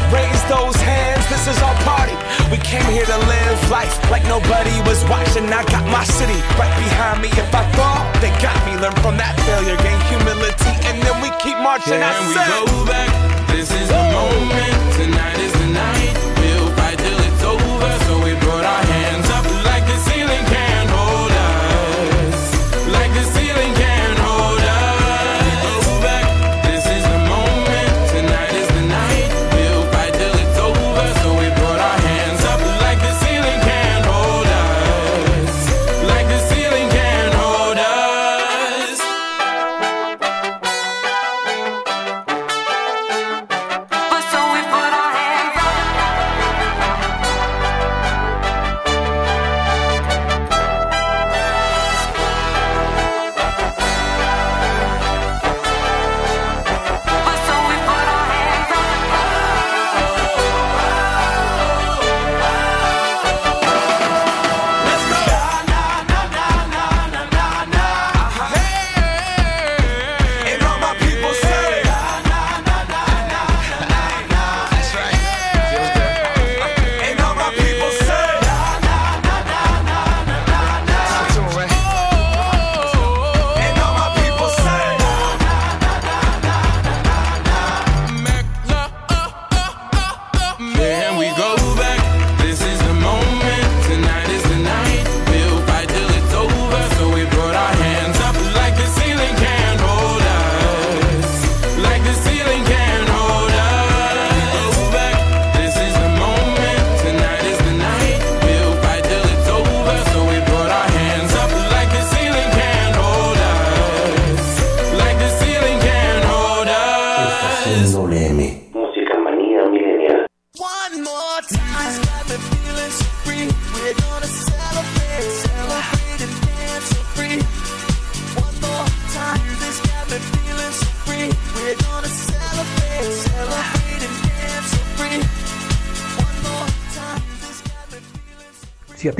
Raise those hands, this is our party. We came here to live life like nobody was watching. I got my city right behind me. If I fall, they got me. Learn from that failure, gain humility, and then we keep marching. I Can we said, go back? This is the moment. Tonight is the night.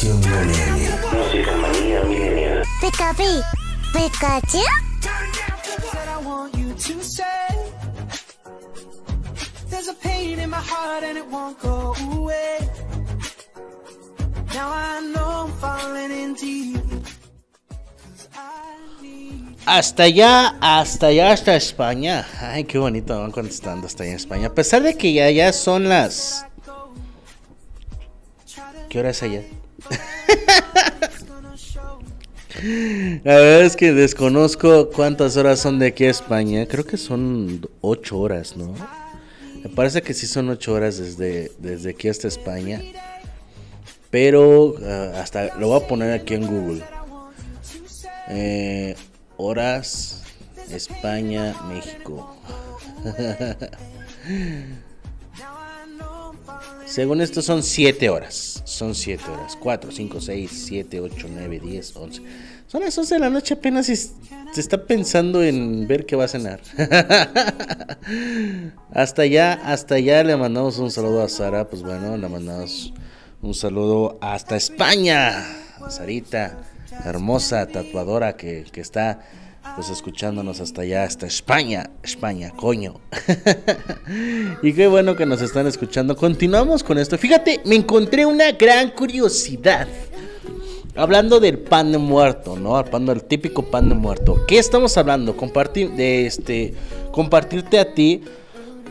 Estación. Música manía. Pikachu, Pikachu. There's a pain in my heart and it won't go away Now I know I'm falling in deep Hasta allá, hasta allá, hasta España. Ay, qué bonito van contestando hasta allá en España. A pesar de que ya, ya son las... ¿Qué hora es allá? La verdad es que desconozco cuántas horas son de aquí a España. Creo que son 8 horas, ¿no? Me parece que sí son 8 horas desde, desde aquí hasta España. Pero ah, hasta lo voy a poner aquí en Google. Eh, horas España, México. Según esto son 7 horas. Son 7 horas. 4, 5, 6, 7, 8, 9, 10, 11. Son las 11 de la noche apenas se está pensando en ver qué va a cenar. hasta allá, hasta allá le mandamos un saludo a Sara. Pues bueno, le mandamos un saludo hasta España. Sarita, hermosa tatuadora que, que está pues escuchándonos hasta allá, hasta España, España, coño. y qué bueno que nos están escuchando. Continuamos con esto. Fíjate, me encontré una gran curiosidad. Hablando del pan de muerto, ¿no? Hablando del típico pan de muerto. ¿Qué estamos hablando? De este, compartirte a ti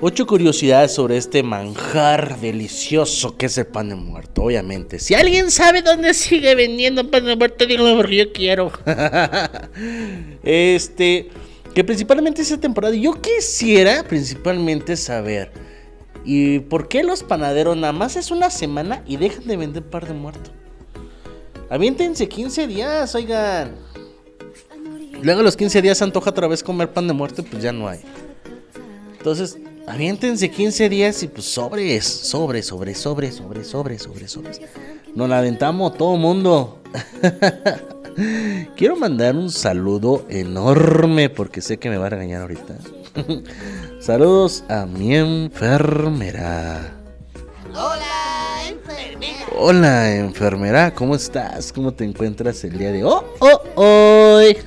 ocho curiosidades sobre este manjar delicioso que es el pan de muerto, obviamente. Si alguien sabe dónde sigue vendiendo pan de muerto, díganlo porque yo quiero. este, que principalmente esta temporada, yo quisiera principalmente saber. ¿Y por qué los panaderos nada más es una semana y dejan de vender pan de muerto? Aviéntense 15 días, oigan. Luego los 15 días se antoja otra vez comer pan de muerto pues ya no hay. Entonces, aviéntense 15 días y pues sobres, sobres, sobres, sobres, sobres, sobres, sobres, sobres. Nos la aventamos todo mundo. Quiero mandar un saludo enorme porque sé que me va a regañar ahorita. Saludos a mi enfermera. Hola, enfermera. Hola enfermera, ¿cómo estás? ¿Cómo te encuentras el día de hoy? Oh, oh, hoy?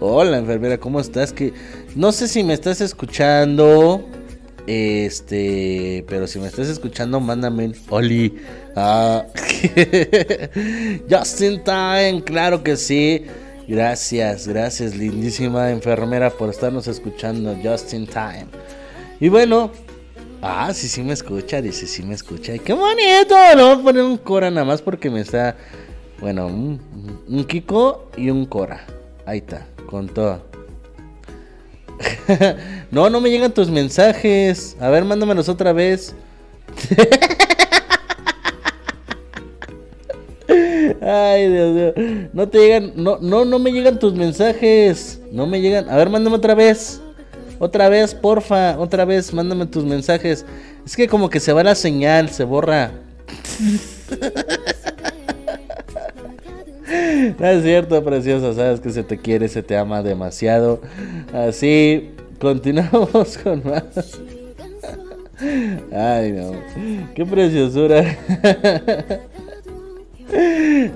Hola enfermera, ¿cómo estás? Que no sé si me estás escuchando. Este, pero si me estás escuchando, mándame un Oli. Ah. Just in time, claro que sí. Gracias, gracias, lindísima enfermera, por estarnos escuchando. Just in time. Y bueno, ah, sí, sí me escucha, dice, sí me escucha. Y qué bonito, no voy a poner un Cora nada más porque me está. Bueno, un, un Kiko y un Cora. Ahí está, con todo. no, no me llegan tus mensajes. A ver, mándamelos otra vez. Ay, Dios mío. No te llegan, no, no, no me llegan tus mensajes. No me llegan. A ver, mándame otra vez. Otra vez, porfa. Otra vez, mándame tus mensajes. Es que como que se va la señal, se borra. No es cierto, preciosa. Sabes que se te quiere, se te ama demasiado. Así, continuamos con más. Ay, no. Qué preciosura.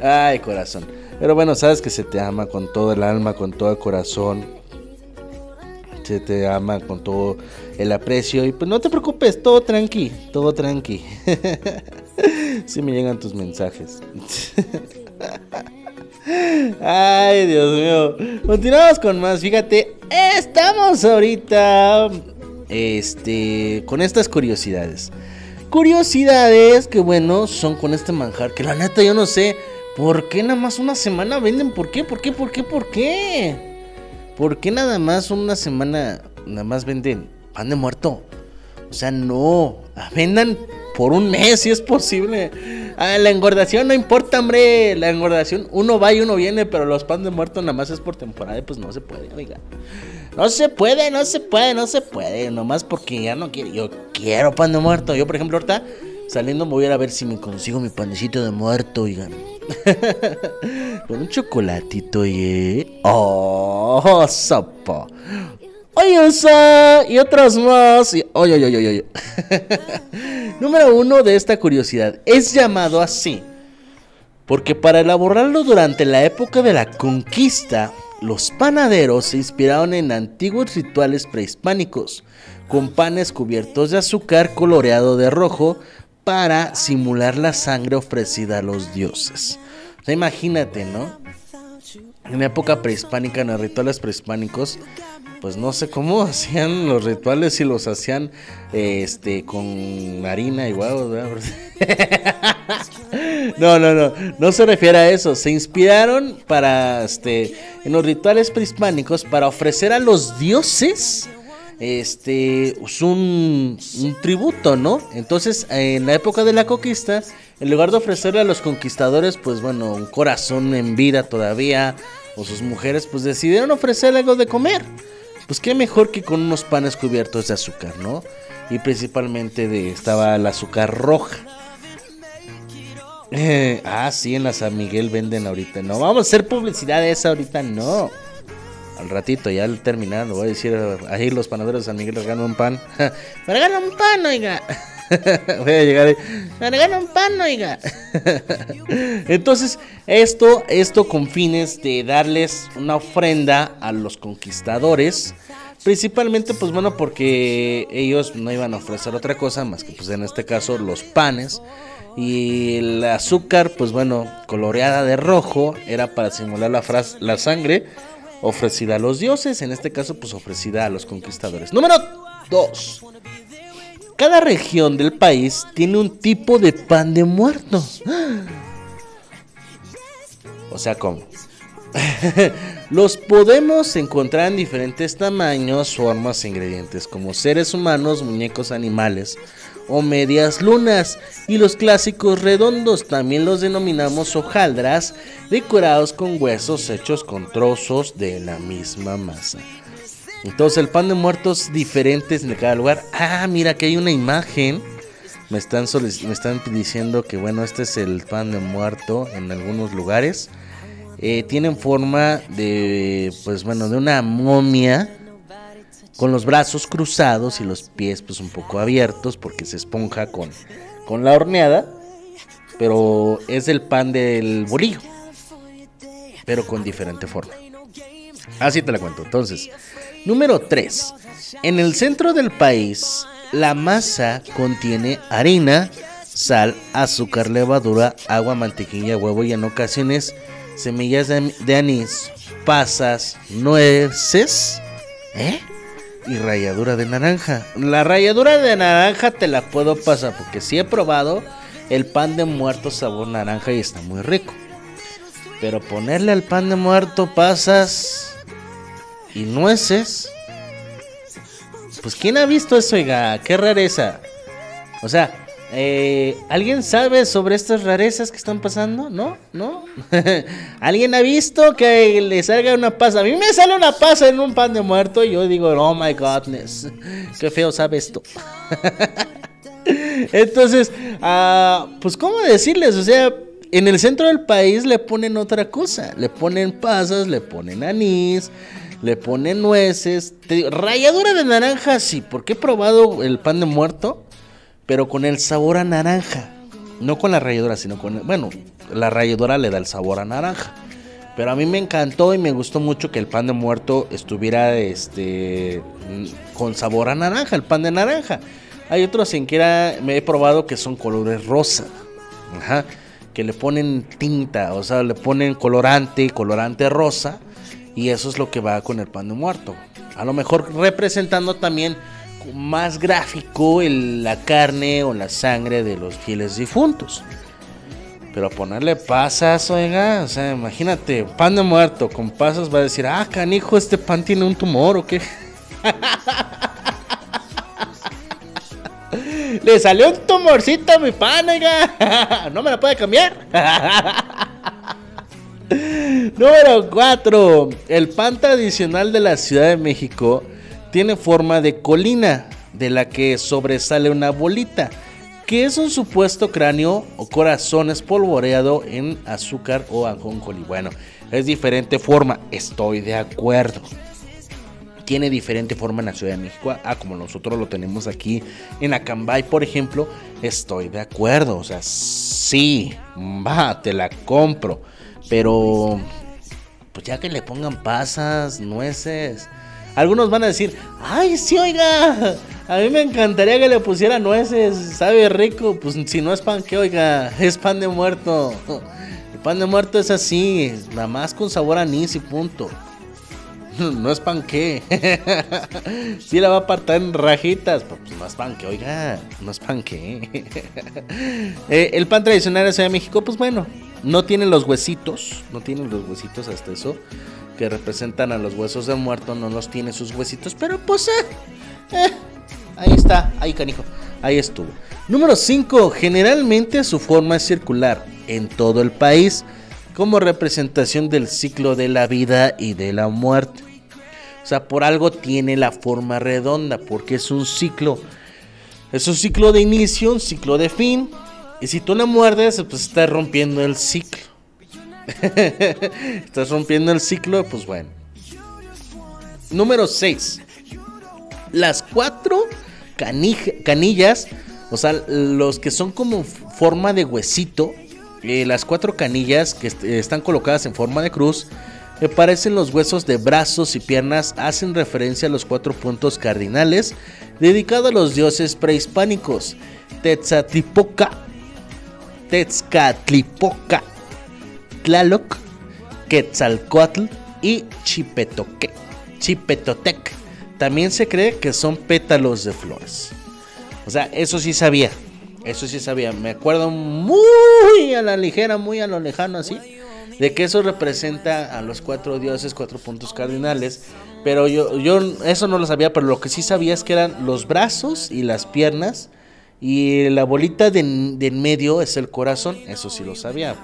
Ay, corazón. Pero bueno, sabes que se te ama con todo el alma, con todo el corazón. Se te ama con todo el aprecio. Y pues no te preocupes, todo tranqui, todo tranqui. Si me llegan tus mensajes. Ay, Dios mío. Continuamos con más. Fíjate, estamos ahorita. Este. Con estas curiosidades. Curiosidades que, bueno, son con este manjar. Que la neta yo no sé. ¿Por qué nada más una semana venden? ¿Por qué? ¿Por qué? ¿Por qué? ¿Por qué? ¿Por qué nada más una semana nada más venden pan de muerto? O sea, no. Vendan por un mes si es posible. Ah, la engordación no importa, hombre. La engordación, uno va y uno viene, pero los pan de muerto nada más es por temporada y pues no se puede, oiga. No se puede, no se puede, no se puede. Nomás porque ya no quiero. Yo quiero pan de muerto. Yo, por ejemplo, ahorita saliendo me voy a ir a ver si me consigo mi panecito de muerto, oigan. Con un chocolatito, y Oh, sopa. Oye, usa y otras más. Y, oye, oye, oye. Número uno de esta curiosidad. Es llamado así. Porque para elaborarlo durante la época de la conquista, los panaderos se inspiraron en antiguos rituales prehispánicos, con panes cubiertos de azúcar coloreado de rojo para simular la sangre ofrecida a los dioses. O sea, imagínate, ¿no? En época prehispánica, en los rituales prehispánicos, pues no sé cómo hacían los rituales si los hacían este con harina y huevos. No, no, no, no se refiere a eso. Se inspiraron para este en los rituales prehispánicos para ofrecer a los dioses este pues, un, un tributo, ¿no? Entonces, en la época de la conquista, en lugar de ofrecerle a los conquistadores, pues bueno, un corazón en vida todavía o sus mujeres, pues decidieron ofrecerle algo de comer. Pues qué mejor que con unos panes cubiertos de azúcar, ¿no? Y principalmente de estaba el azúcar roja. Eh, ah, sí, en la San Miguel venden ahorita. No, vamos a hacer publicidad de esa ahorita, no. Al ratito, ya al terminar, voy a decir ahí los panaderos de San Miguel regalan un pan. Me regalan un pan, oiga. voy a llegar ahí. Me regalan un pan, oiga. Entonces, esto, esto con fines de darles una ofrenda a los conquistadores. Principalmente, pues bueno, porque ellos no iban a ofrecer otra cosa más que, pues en este caso, los panes. Y el azúcar, pues bueno, coloreada de rojo, era para simular la, la sangre ofrecida a los dioses, en este caso, pues ofrecida a los conquistadores. Número 2. Cada región del país tiene un tipo de pan de muerto. O sea, ¿cómo? Los podemos encontrar en diferentes tamaños, formas e ingredientes, como seres humanos, muñecos, animales o medias lunas y los clásicos redondos también los denominamos hojaldras decorados con huesos hechos con trozos de la misma masa. Entonces el pan de muertos diferentes en cada lugar. Ah, mira que hay una imagen. Me están, me están diciendo que bueno, este es el pan de muerto en algunos lugares. Eh, tienen forma de, pues bueno, de una momia con los brazos cruzados y los pies pues un poco abiertos porque se esponja con, con la horneada. Pero es el pan del bolillo, pero con diferente forma. Así te la cuento. Entonces, número 3. En el centro del país, la masa contiene harina, sal, azúcar, levadura, agua, mantequilla, huevo y en ocasiones semillas de, anís, pasas, nueces, ¿eh? Y ralladura de naranja. La ralladura de naranja te la puedo pasar porque sí he probado el pan de muerto sabor naranja y está muy rico. Pero ponerle al pan de muerto pasas y nueces. Pues ¿quién ha visto eso, oiga? Qué rareza. O sea, eh, ¿alguien sabe sobre estas rarezas que están pasando? ¿No? ¿No? ¿Alguien ha visto que le salga una pasa? A mí me sale una pasa en un pan de muerto y yo digo, oh my godness, qué feo sabe esto. Entonces, ah, pues ¿cómo decirles? O sea, en el centro del país le ponen otra cosa. Le ponen pasas, le ponen anís, le ponen nueces. Te ralladura de naranja, sí, porque he probado el pan de muerto, pero con el sabor a naranja. No con la ralladura, sino con... el- bueno, la ralladura le da el sabor a naranja. Pero a mí me encantó y me gustó mucho que el pan de muerto estuviera este con sabor a naranja, el pan de naranja. Hay otros en que era, me he probado que son colores rosa. Ajá. Que le ponen tinta, o sea, le ponen colorante, colorante rosa. Y eso es lo que va con el pan de muerto. A lo mejor representando también más gráfico la carne o la sangre de los fieles difuntos. Pero ponerle pasas, oiga, o sea, imagínate, pan de muerto con pasas va a decir, ah, canijo, este pan tiene un tumor o qué. Le salió un tumorcito a mi pan, oiga. No me la puede cambiar. Número 4. El pan tradicional de la Ciudad de México tiene forma de colina, de la que sobresale una bolita, que es un supuesto cráneo o corazón espolvoreado en azúcar o ajonjolí. Bueno, es diferente forma, estoy de acuerdo. Tiene diferente forma en la Ciudad de México, ah, como nosotros lo tenemos aquí en Acambay, por ejemplo, estoy de acuerdo. O sea, sí, va, te la compro. Pero, pues ya que le pongan pasas, nueces. Algunos van a decir, ay, sí, oiga, a mí me encantaría que le pusiera nueces, sabe rico. Pues si no es pan, que oiga, es pan de muerto. El pan de muerto es así, nada más con sabor a anís y punto. No es pan que. Sí la va a apartar en rajitas. Pues no es pan que, oiga. No es pan que. Eh, el pan tradicional de Ciudad de México, pues bueno. No tiene los huesitos. No tiene los huesitos hasta eso. Que representan a los huesos del muerto. No los tiene sus huesitos. Pero pues. eh, eh, ahí está. Ahí canijo. Ahí estuvo. Número 5. Generalmente su forma es circular en todo el país. Como representación del ciclo de la vida y de la muerte. O sea, por algo tiene la forma redonda, porque es un ciclo. Es un ciclo de inicio, un ciclo de fin. Y si tú le muerdes, pues estás rompiendo el ciclo. estás rompiendo el ciclo, pues bueno. Número 6. Las cuatro canillas, o sea, los que son como forma de huesito, eh, las cuatro canillas que est- están colocadas en forma de cruz, me parecen los huesos de brazos y piernas, hacen referencia a los cuatro puntos cardinales dedicados a los dioses prehispánicos, Tetzatlipoca, Tetzcatlipoca, Tlaloc, Quetzalcoatl y Chipetoque, Chipetotec. También se cree que son pétalos de flores. O sea, eso sí sabía. Eso sí sabía. Me acuerdo muy a la ligera, muy a lo lejano así. De que eso representa a los cuatro dioses, cuatro puntos cardinales. Pero yo, yo eso no lo sabía, pero lo que sí sabía es que eran los brazos y las piernas Y la bolita de, de en medio es el corazón, eso sí lo sabía.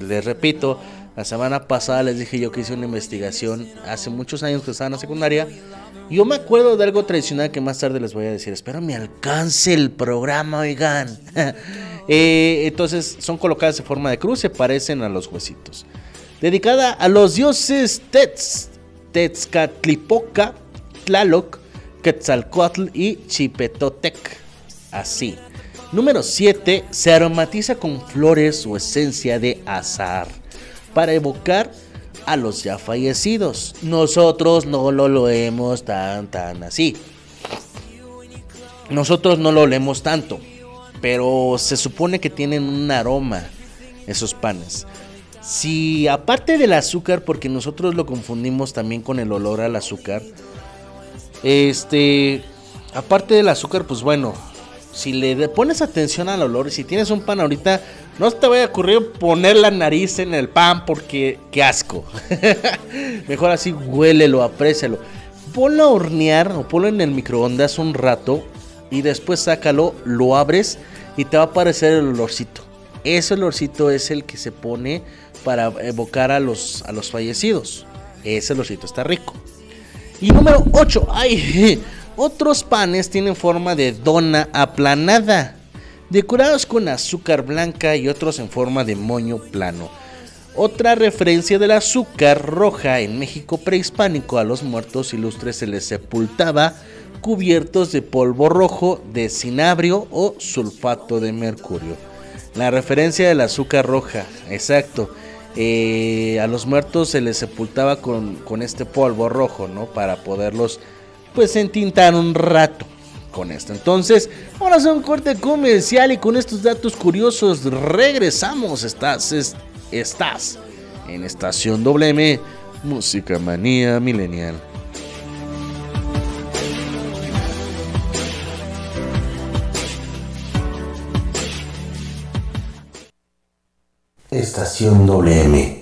Les repito, la semana pasada les dije yo que hice una investigación hace muchos años que estaba en la secundaria. Yo me acuerdo de algo tradicional que más tarde les voy a decir. Espero me alcance el programa, oigan. Eh, entonces son colocadas en forma de cruz, se parecen a los huesitos. Dedicada a los dioses Tetz, Tetzcatlipoca, Tlaloc, Quetzalcoatl y Chipetotec. Así. Número 7. Se aromatiza con flores o esencia de azar para evocar a los ya fallecidos. Nosotros no lo leemos tan tan así. Nosotros no lo leemos tanto, pero se supone que tienen un aroma esos panes. Si aparte del azúcar, porque nosotros lo confundimos también con el olor al azúcar, este, aparte del azúcar, pues bueno, si le pones atención al olor, si tienes un pan ahorita, no te vaya a ocurrir poner la nariz en el pan porque qué asco. Mejor así huélelo, aprécialo. Ponlo a hornear o ponlo en el microondas un rato y después sácalo, lo abres y te va a aparecer el olorcito. Ese olorcito es el que se pone para evocar a los, a los fallecidos. Ese olorcito está rico. Y número 8, ay, otros panes tienen forma de dona aplanada, decorados con azúcar blanca y otros en forma de moño plano. Otra referencia del azúcar roja en México prehispánico a los muertos ilustres se les sepultaba cubiertos de polvo rojo de cinabrio o sulfato de mercurio. La referencia del azúcar roja, exacto. Eh, a los muertos se les sepultaba con, con este polvo rojo, ¿no? Para poderlos, pues, entintar un rato con esto. Entonces, ahora son un corte comercial y con estos datos curiosos regresamos. Estás, es- estás en Estación WM, Música Manía Millennial. Estación WM.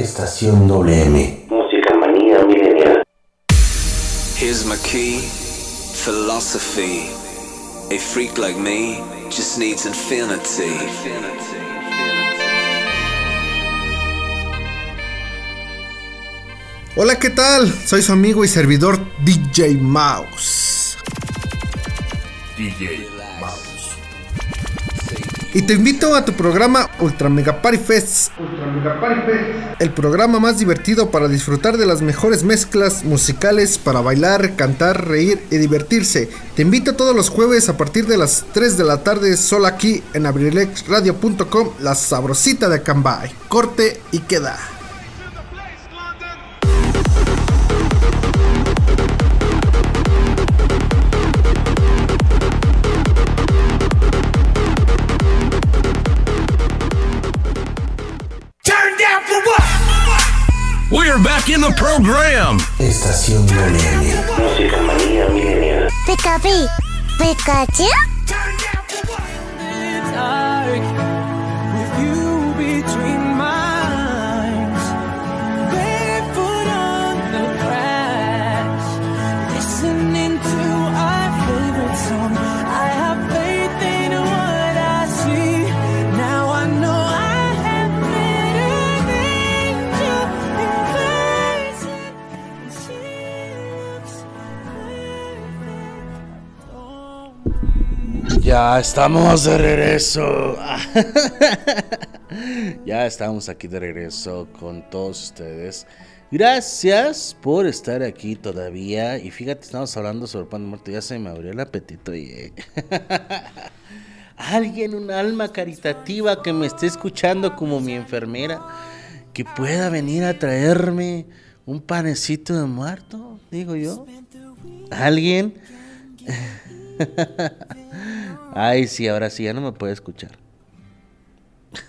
Estación WM. Música manía milenial. Here's my key, philosophy. A freak like me just needs infinity. Hola, ¿qué tal? Soy su amigo y servidor DJ Mouse. DJ Mouse. Y te invito a tu programa Ultra Mega Party Fest. El programa más divertido para disfrutar de las mejores mezclas musicales para bailar, cantar, reír y divertirse. Te invito todos los jueves a partir de las 3 de la tarde solo aquí en abrilexradio.com, la sabrosita de Acambay. Corte y queda. We're back in the program. Estación WM. Música manía milenial. Pikachu. Pikachu. dark with Ya estamos de regreso. ya estamos aquí de regreso con todos ustedes. Gracias por estar aquí todavía. Y fíjate, estamos hablando sobre pan de muerto. Ya se me abrió el apetito. Y, eh, Alguien, un alma caritativa que me esté escuchando como mi enfermera, que pueda venir a traerme un panecito de muerto, digo yo. Alguien. Ay, sí, ahora sí, ya no me puede escuchar.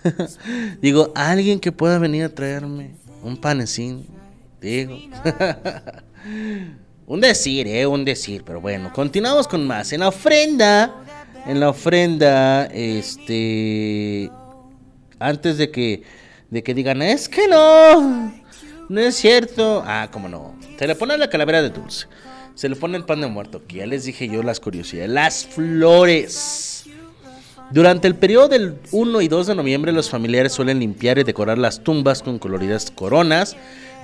Digo, alguien que pueda venir a traerme un panecín. Digo. un decir, eh, un decir. Pero bueno, continuamos con más. En la ofrenda. En la ofrenda, este. Antes de que. De que digan, es que no. No es cierto. Ah, cómo no. Se le pone la calavera de dulce. Se le pone el pan de muerto. Que ya les dije yo las curiosidades. Las flores. Durante el periodo del 1 y 2 de noviembre, los familiares suelen limpiar y decorar las tumbas con coloridas coronas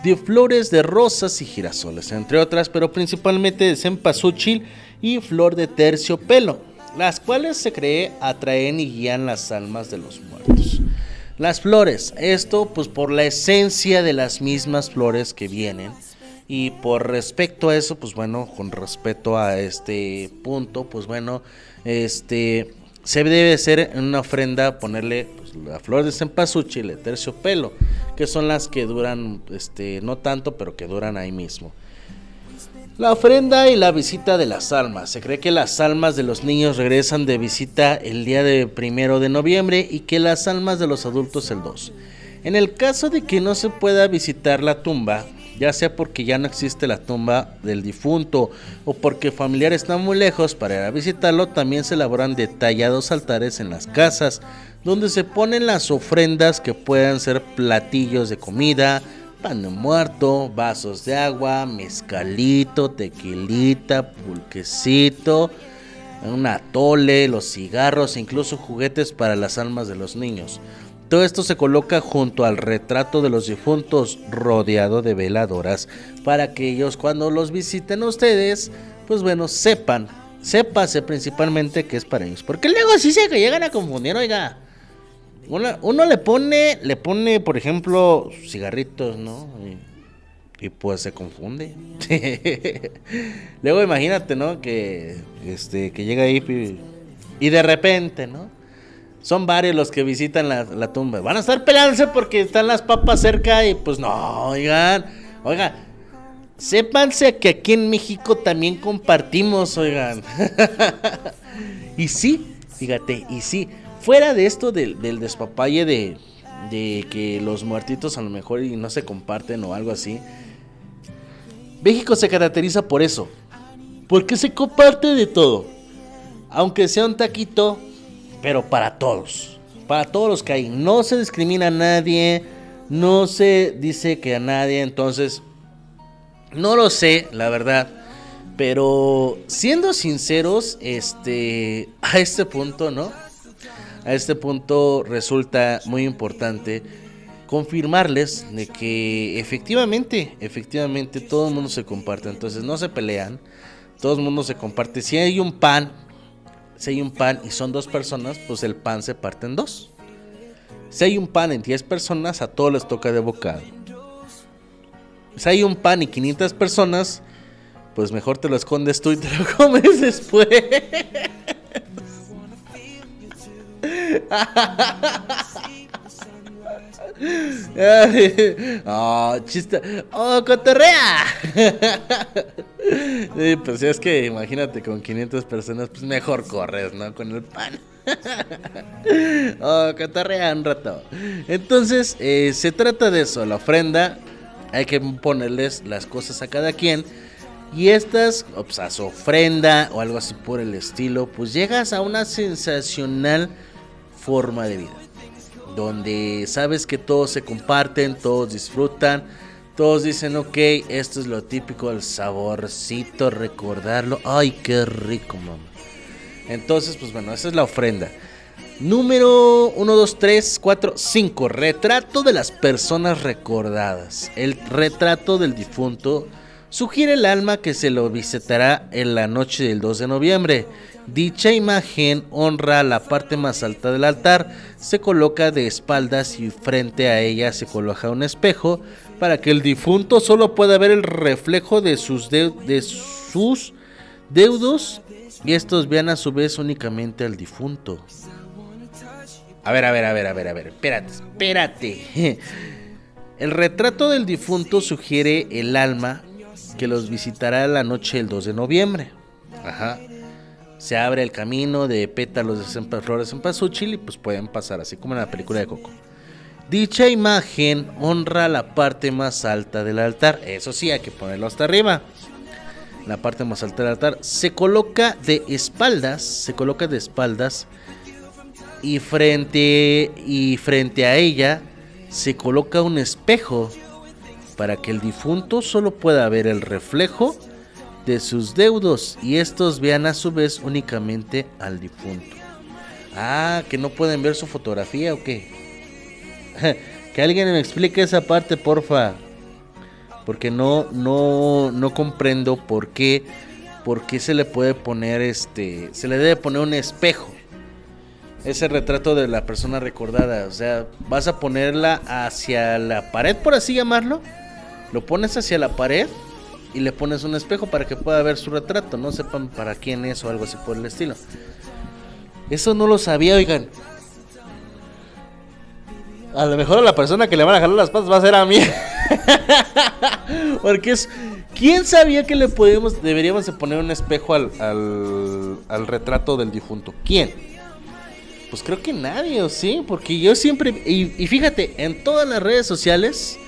de flores de rosas y girasoles, entre otras, pero principalmente de cempasúchil y flor de terciopelo, las cuales se cree atraen y guían las almas de los muertos. Las flores, esto pues por la esencia de las mismas flores que vienen. Y por respecto a eso, pues bueno, con respeto a este punto, pues bueno, este se debe ser en una ofrenda ponerle pues, la flor de cempasúchil, el terciopelo, que son las que duran, este, no tanto, pero que duran ahí mismo. La ofrenda y la visita de las almas. Se cree que las almas de los niños regresan de visita el día de primero de noviembre y que las almas de los adultos el 2. En el caso de que no se pueda visitar la tumba, ya sea porque ya no existe la tumba del difunto o porque familiares están muy lejos para ir a visitarlo, también se elaboran detallados altares en las casas donde se ponen las ofrendas que puedan ser platillos de comida, pan de muerto, vasos de agua, mezcalito, tequilita, pulquecito, un atole, los cigarros incluso juguetes para las almas de los niños. Todo esto se coloca junto al retrato de los difuntos rodeado de veladoras para que ellos cuando los visiten ustedes, pues bueno, sepan, sépase principalmente que es para ellos. Porque luego sí se que llegan a confundir, oiga. Uno, uno le pone, le pone, por ejemplo, cigarritos, ¿no? Y, y pues se confunde. luego imagínate, ¿no? Que, este, que llega ahí y de repente, ¿no? Son varios los que visitan la, la, tumba. Van a estar peleándose porque están las papas cerca y pues no, oigan, oigan. Sépanse que aquí en México también compartimos, oigan. y sí, fíjate, y sí, fuera de esto del, del despapalle de, de que los muertitos a lo mejor y no se comparten o algo así. México se caracteriza por eso. Porque se comparte de todo. Aunque sea un taquito, pero para todos. Para todos los que hay. No se discrimina a nadie. No se dice que a nadie, entonces no lo sé, la verdad. Pero siendo sinceros, este a este punto, ¿no? A este punto resulta muy importante confirmarles de que efectivamente, efectivamente todo el mundo se comparte, entonces no se pelean, todo el mundo se comparte. Si hay un pan, si hay un pan y son dos personas, pues el pan se parte en dos. Si hay un pan en 10 personas, a todos les toca de bocado. Si hay un pan y 500 personas, pues mejor te lo escondes tú y te lo comes después. oh, chiste. Oh, cotorrea. sí, pues es que imagínate con 500 personas, pues mejor corres, ¿no? Con el pan. oh, cotorrea un rato. Entonces, eh, se trata de eso, la ofrenda. Hay que ponerles las cosas a cada quien. Y estas, o sea, ofrenda o algo así por el estilo, pues llegas a una sensacional forma de vida donde sabes que todos se comparten, todos disfrutan, todos dicen, ok, esto es lo típico, el saborcito, recordarlo, ay, qué rico, mamá. Entonces, pues bueno, esa es la ofrenda. Número 1, 2, 3, 4, 5. Retrato de las personas recordadas. El retrato del difunto sugiere el alma que se lo visitará en la noche del 2 de noviembre. Dicha imagen honra la parte más alta del altar, se coloca de espaldas y frente a ella se coloca un espejo para que el difunto solo pueda ver el reflejo de sus, de sus deudos y estos vean a su vez únicamente al difunto. A ver, a ver, a ver, a ver, a ver, espérate, espérate. El retrato del difunto sugiere el alma que los visitará la noche del 2 de noviembre. Ajá se abre el camino de pétalos de flores en pazúchil y pues pueden pasar, así como en la película de Coco. Dicha imagen honra la parte más alta del altar, eso sí, hay que ponerlo hasta arriba. La parte más alta del altar se coloca de espaldas, se coloca de espaldas y frente y frente a ella se coloca un espejo para que el difunto solo pueda ver el reflejo de sus deudos y estos vean a su vez únicamente al difunto. Ah, que no pueden ver su fotografía o qué. que alguien me explique esa parte, porfa. Porque no, no, no comprendo por qué, por qué se le puede poner este, se le debe poner un espejo. Ese retrato de la persona recordada, o sea, vas a ponerla hacia la pared, por así llamarlo. Lo pones hacia la pared y le pones un espejo para que pueda ver su retrato, no sepan para quién es o algo así por el estilo. Eso no lo sabía, oigan. A lo mejor a la persona que le van a jalar las patas va a ser a mí. Porque es. ¿Quién sabía que le podíamos, deberíamos de poner un espejo al, al, retrato del difunto? ¿Quién? Pues creo que nadie, ¿o sí? Porque yo siempre. y fíjate, en todas las redes sociales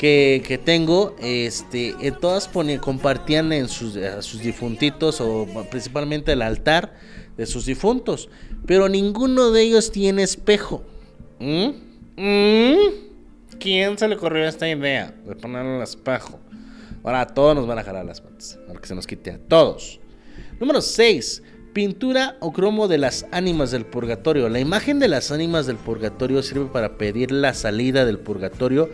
que, tengo, este, en todas compartían en sus, a sus difuntitos o principalmente el altar de sus difuntos, pero ninguno de ellos tiene espejo. ¿Mm? ¿Mm? ¿Quién se le ocurrió esta idea de ponerle el espejo? Ahora todos nos van a jalar las patas, para que se nos quite a todos. Número 6. Pintura o cromo de las ánimas del purgatorio. La imagen de las ánimas del purgatorio sirve para pedir la salida del purgatorio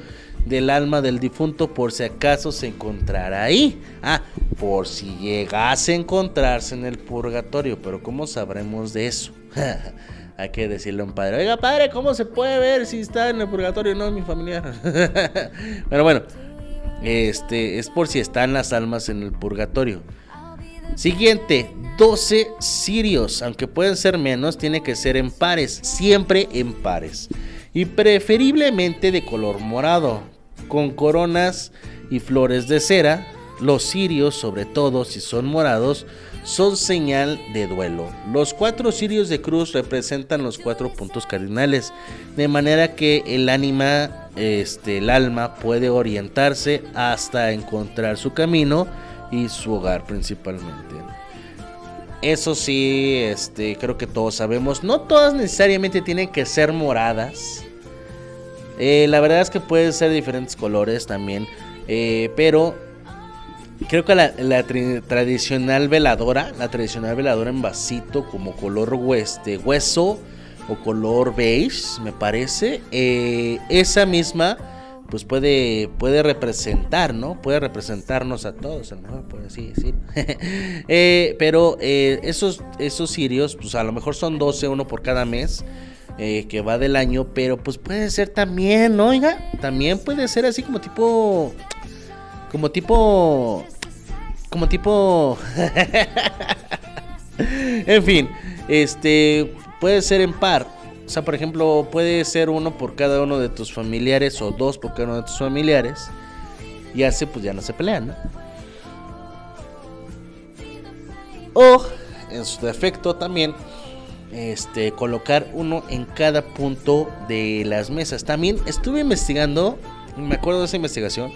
del alma del difunto por si acaso se encontrara ahí. Ah, por si llegase a encontrarse en el purgatorio. Pero ¿cómo sabremos de eso? Hay que decirle a un padre, oiga padre, ¿cómo se puede ver si está en el purgatorio? No, mi familiar. Pero bueno, este es por si están las almas en el purgatorio. Siguiente, 12 cirios, aunque pueden ser menos, tiene que ser en pares, siempre en pares. Y preferiblemente de color morado, con coronas y flores de cera. Los cirios, sobre todo si son morados, son señal de duelo. Los cuatro cirios de cruz representan los cuatro puntos cardinales, de manera que el ánima, este, el alma puede orientarse hasta encontrar su camino y su hogar principalmente. Eso sí, este, creo que todos sabemos. No todas necesariamente tienen que ser moradas. Eh, la verdad es que puede ser diferentes colores también. eh, pero creo que la, tradicional veladora, la tradicional veladora en vasito como color hues- de hueso o color beige, me parece. eh, esa misma pues puede, puede representar, ¿no? Puede representarnos a todos, a lo puede así decir. Pero esos, esos cirios, pues a lo mejor son 12, uno por cada mes. Eh, que va del año, pero pues puede ser también, ¿no? Oiga, también puede ser así como tipo. Como tipo. Como tipo. en fin, este. Puede ser en par. O sea, por ejemplo, puede ser uno por cada uno de tus familiares o dos por cada uno de tus familiares. Y así pues ya no se pelean, ¿no? O, en su defecto también, este, colocar uno en cada punto de las mesas. También estuve investigando, me acuerdo de esa investigación,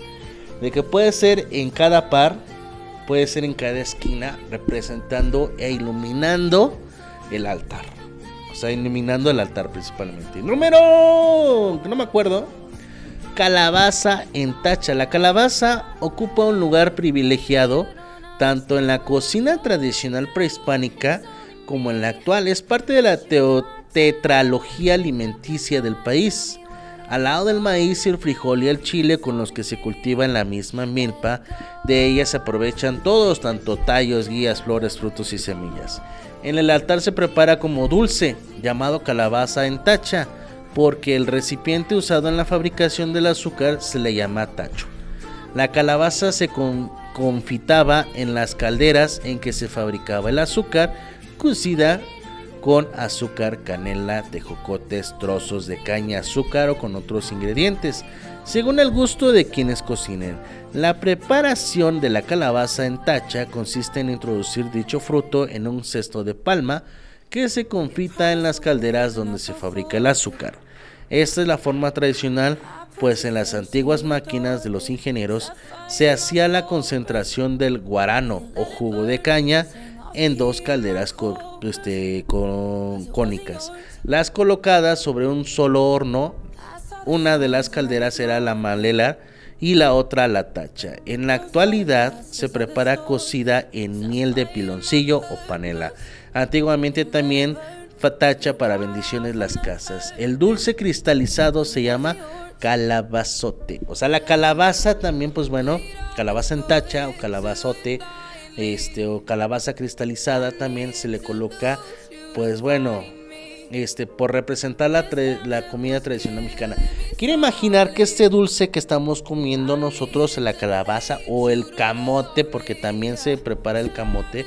de que puede ser en cada par, puede ser en cada esquina, representando e iluminando el altar. O sea, iluminando el altar principalmente. Número, no me acuerdo. Calabaza en tacha. La calabaza ocupa un lugar privilegiado tanto en la cocina tradicional prehispánica como en la actual. Es parte de la tetralogía alimenticia del país. Al lado del maíz el frijol y el chile con los que se cultiva en la misma milpa, de ellas se aprovechan todos, tanto tallos, guías, flores, frutos y semillas. En el altar se prepara como dulce, llamado calabaza en tacha, porque el recipiente usado en la fabricación del azúcar se le llama tacho. La calabaza se con- confitaba en las calderas en que se fabricaba el azúcar, cocida con azúcar, canela, tejocotes, trozos de caña, azúcar o con otros ingredientes, según el gusto de quienes cocinen. La preparación de la calabaza en tacha consiste en introducir dicho fruto en un cesto de palma que se confita en las calderas donde se fabrica el azúcar. Esta es la forma tradicional, pues en las antiguas máquinas de los ingenieros se hacía la concentración del guarano o jugo de caña en dos calderas este, con- cónicas, las colocadas sobre un solo horno. Una de las calderas era la malela y la otra la tacha. En la actualidad se prepara cocida en miel de piloncillo o panela. Antiguamente también fatacha para bendiciones las casas. El dulce cristalizado se llama calabazote. O sea, la calabaza también, pues bueno, calabaza en tacha o calabazote, este, o calabaza cristalizada también se le coloca, pues bueno, este, por representar la, la comida tradicional mexicana. Quiero imaginar que este dulce que estamos comiendo nosotros, la calabaza o el camote, porque también se prepara el camote,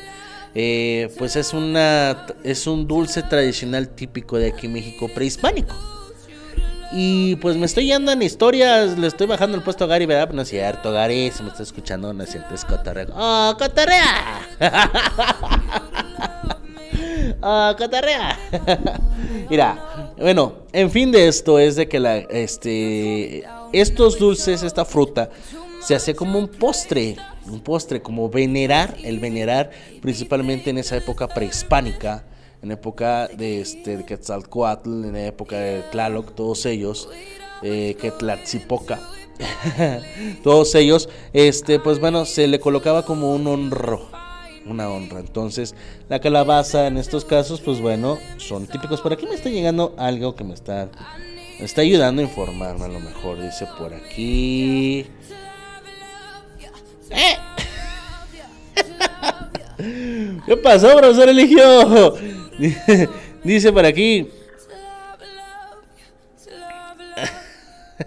eh, pues es una es un dulce tradicional típico de aquí en México prehispánico. Y pues me estoy yendo en historias, le estoy bajando el puesto a Gary, ¿verdad? No es cierto, Gary, si me está escuchando, no es cierto, es cotorreo. ¡Oh, cotorrea! ¡Oh, cotorrea! Mira, bueno, en fin de esto es de que la, este, estos dulces, esta fruta, se hace como un postre, un postre, como venerar, el venerar, principalmente en esa época prehispánica, en época de, este, de Quetzalcoatl, en época de Tlaloc, todos ellos, eh, Quetzaltzipoca, todos ellos, este, pues bueno, se le colocaba como un honro, una honra. Entonces, la calabaza en estos casos, pues bueno, son típicos. Por aquí me está llegando algo que me está, me está ayudando a informarme a lo mejor. Dice por aquí. ¡Eh! ¿Qué pasó, profesor Eligio? Dice por aquí.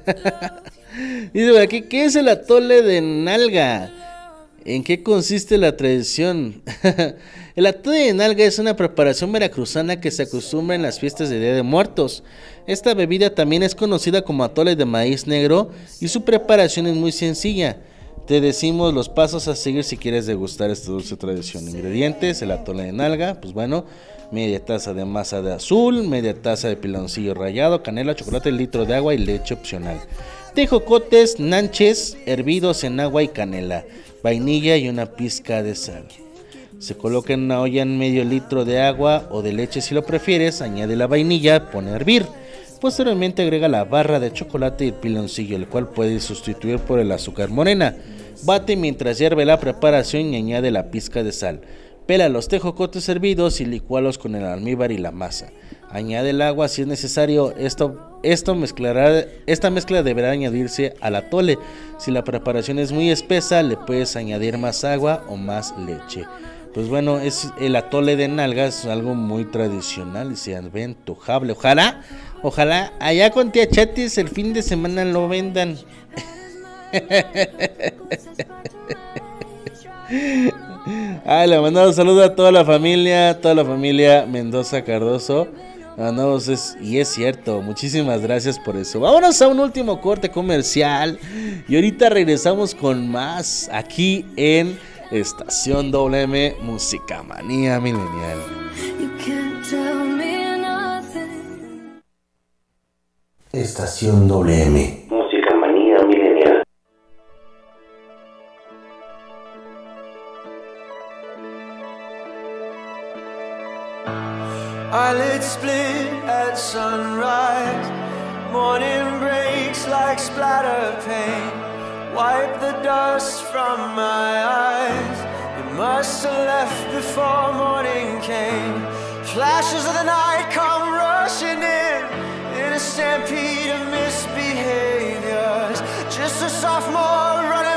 Dice por aquí, ¿qué es el atole de nalga? ¿En qué consiste la tradición? el atole de nalga es una preparación veracruzana que se acostumbra en las fiestas de Día de Muertos. Esta bebida también es conocida como atole de maíz negro y su preparación es muy sencilla. Te decimos los pasos a seguir si quieres degustar esta dulce tradición. Ingredientes, el atole de nalga, pues bueno, media taza de masa de azul, media taza de piloncillo rallado, canela, chocolate, litro de agua y leche opcional. Tejocotes, nanches hervidos en agua y canela, vainilla y una pizca de sal. Se coloca en una olla en medio litro de agua o de leche si lo prefieres, añade la vainilla, pone a hervir. Posteriormente agrega la barra de chocolate y el piloncillo, el cual puedes sustituir por el azúcar morena. Bate mientras hierve la preparación y añade la pizca de sal. Pela los tejocotes hervidos y licualos con el almíbar y la masa. Añade el agua si es necesario. Esto, esto mezclará, esta mezcla deberá añadirse al atole. Si la preparación es muy espesa, le puedes añadir más agua o más leche. Pues bueno, es el atole de nalgas, algo muy tradicional y se ve antojable. Ojalá, ojalá allá con tía Chatis el fin de semana lo vendan. Ah, le mandamos saludos a toda la familia, toda la familia Mendoza Cardoso. Ah, mandamos pues y es cierto, muchísimas gracias por eso. Vámonos a un último corte comercial y ahorita regresamos con más aquí en Estación WM Música Manía Milenial. Estación WM. Eyelids split at sunrise. Morning breaks like splatter paint. Wipe the dust from my eyes. You must have left before morning came. Flashes of the night come rushing in in a stampede of misbehaviors. Just a sophomore running.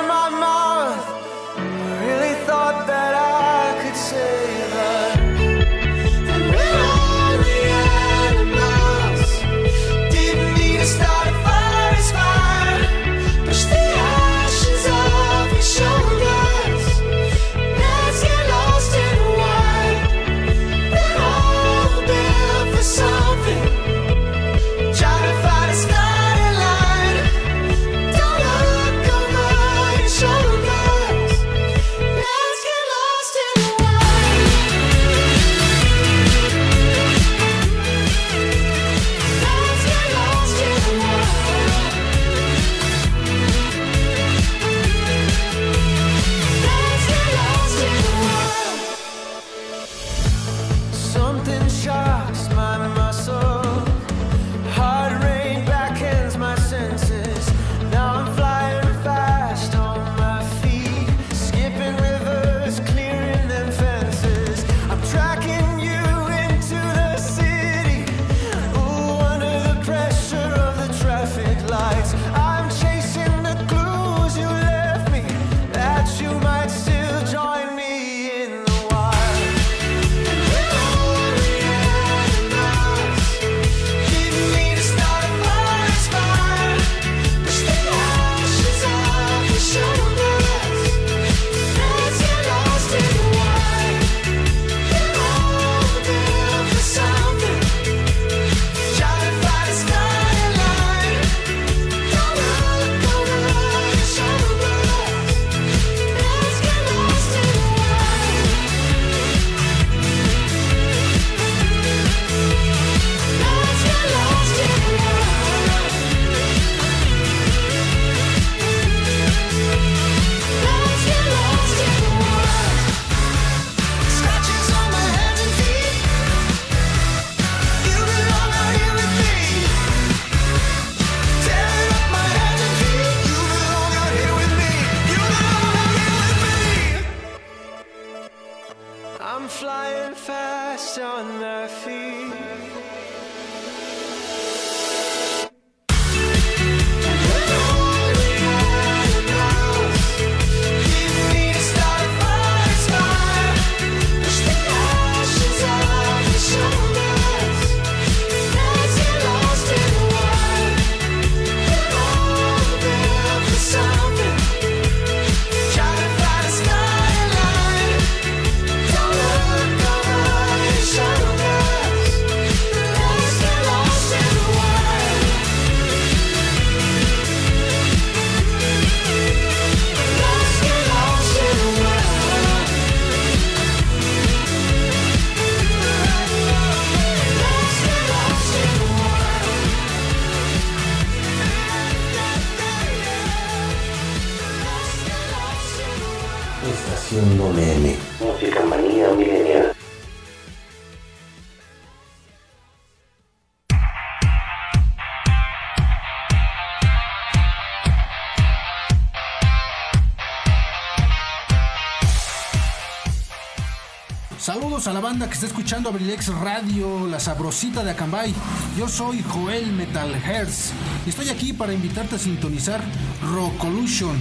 Banda que está escuchando Abrilex Radio, la sabrosita de Acambay. Yo soy Joel Metal Hertz y estoy aquí para invitarte a sintonizar Rockolution.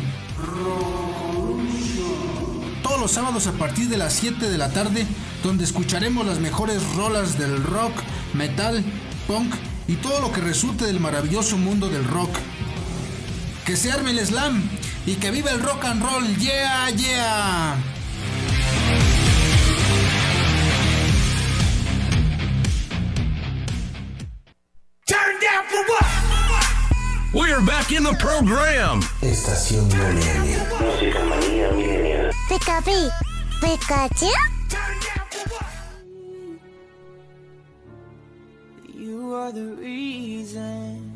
Todos los sábados a partir de las 7 de la tarde, donde escucharemos las mejores rolas del rock, metal, punk y todo lo que resulte del maravilloso mundo del rock. Que se arme el slam y que viva el rock and roll. Yeah, yeah. The program. Estación Millennial. Música manía milenial. Pikapi, Pikachu. You are the reason.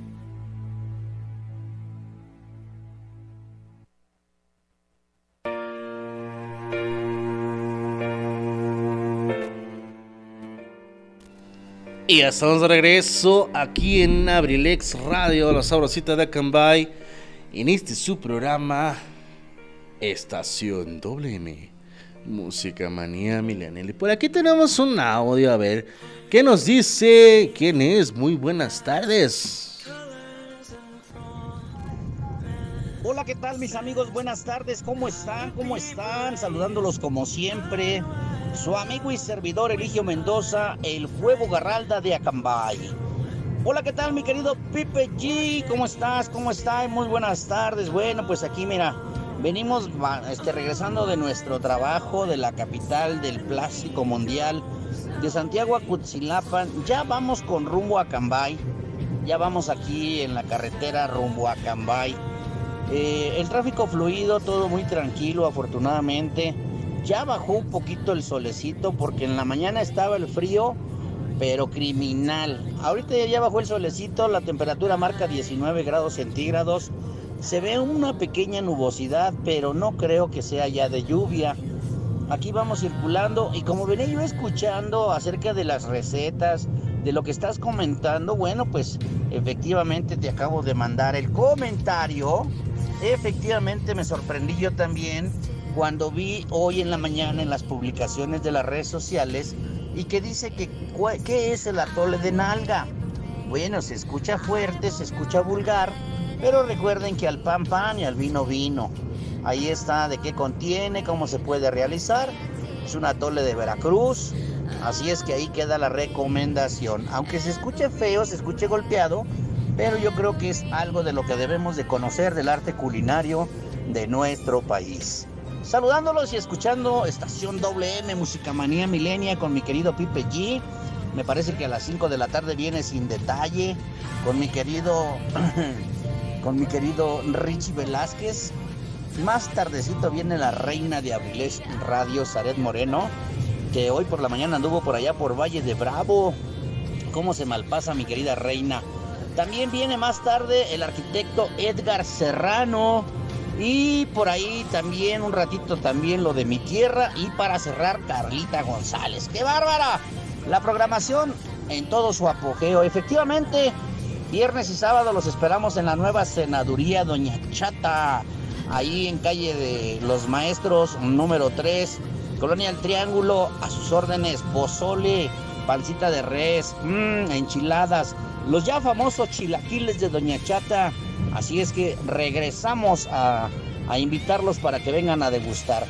Y ya estamos de regreso aquí en Abrilex Radio, la sabrosita de Acambay, en este su programa Estación WM, Música Manía. Y por aquí tenemos un audio, a ver, ¿qué nos dice? ¿Quién es? Muy buenas tardes. Hola, ¿qué tal mis amigos? Buenas tardes, ¿cómo están? ¿Cómo están? Saludándolos como siempre. Su amigo y servidor Eligio Mendoza, el Fuego Garralda de Acambay. Hola, ¿qué tal mi querido Pipe G? ¿Cómo estás? ¿Cómo estás? Muy buenas tardes. Bueno, pues aquí mira, venimos este, regresando de nuestro trabajo de la capital del plástico mundial, de Santiago a. Ya vamos con rumbo a Acambay. Ya vamos aquí en la carretera rumbo a Acambay. Eh, el tráfico fluido, todo muy tranquilo, afortunadamente. Ya bajó un poquito el solecito porque en la mañana estaba el frío, pero criminal. Ahorita ya bajó el solecito, la temperatura marca 19 grados centígrados. Se ve una pequeña nubosidad, pero no creo que sea ya de lluvia. Aquí vamos circulando y como venía yo escuchando acerca de las recetas, de lo que estás comentando, bueno, pues efectivamente te acabo de mandar el comentario. Efectivamente me sorprendí yo también cuando vi hoy en la mañana en las publicaciones de las redes sociales y que dice que qué es el atole de nalga. Bueno, se escucha fuerte, se escucha vulgar, pero recuerden que al pan pan y al vino vino. Ahí está de qué contiene, cómo se puede realizar. Es un atole de Veracruz. Así es que ahí queda la recomendación. Aunque se escuche feo, se escuche golpeado, pero yo creo que es algo de lo que debemos de conocer del arte culinario de nuestro país. Saludándolos y escuchando Estación WM Música Manía Milenia con mi querido Pipe G. Me parece que a las 5 de la tarde viene sin detalle con mi querido con mi querido Richie Velázquez. Más tardecito viene la reina de Abriles Radio, Zaret Moreno, que hoy por la mañana anduvo por allá por Valle de Bravo. ¿Cómo se malpasa mi querida reina? También viene más tarde el arquitecto Edgar Serrano. Y por ahí también un ratito también lo de mi tierra. Y para cerrar, Carlita González. ¡Qué bárbara! La programación en todo su apogeo. Efectivamente, viernes y sábado los esperamos en la nueva senaduría Doña Chata. Ahí en calle de los maestros número 3. Colonia Triángulo. A sus órdenes. Pozole, pancita de res, mmm, enchiladas. Los ya famosos chilaquiles de Doña Chata. Así es que regresamos a, invitarlos para que vengan a degustar.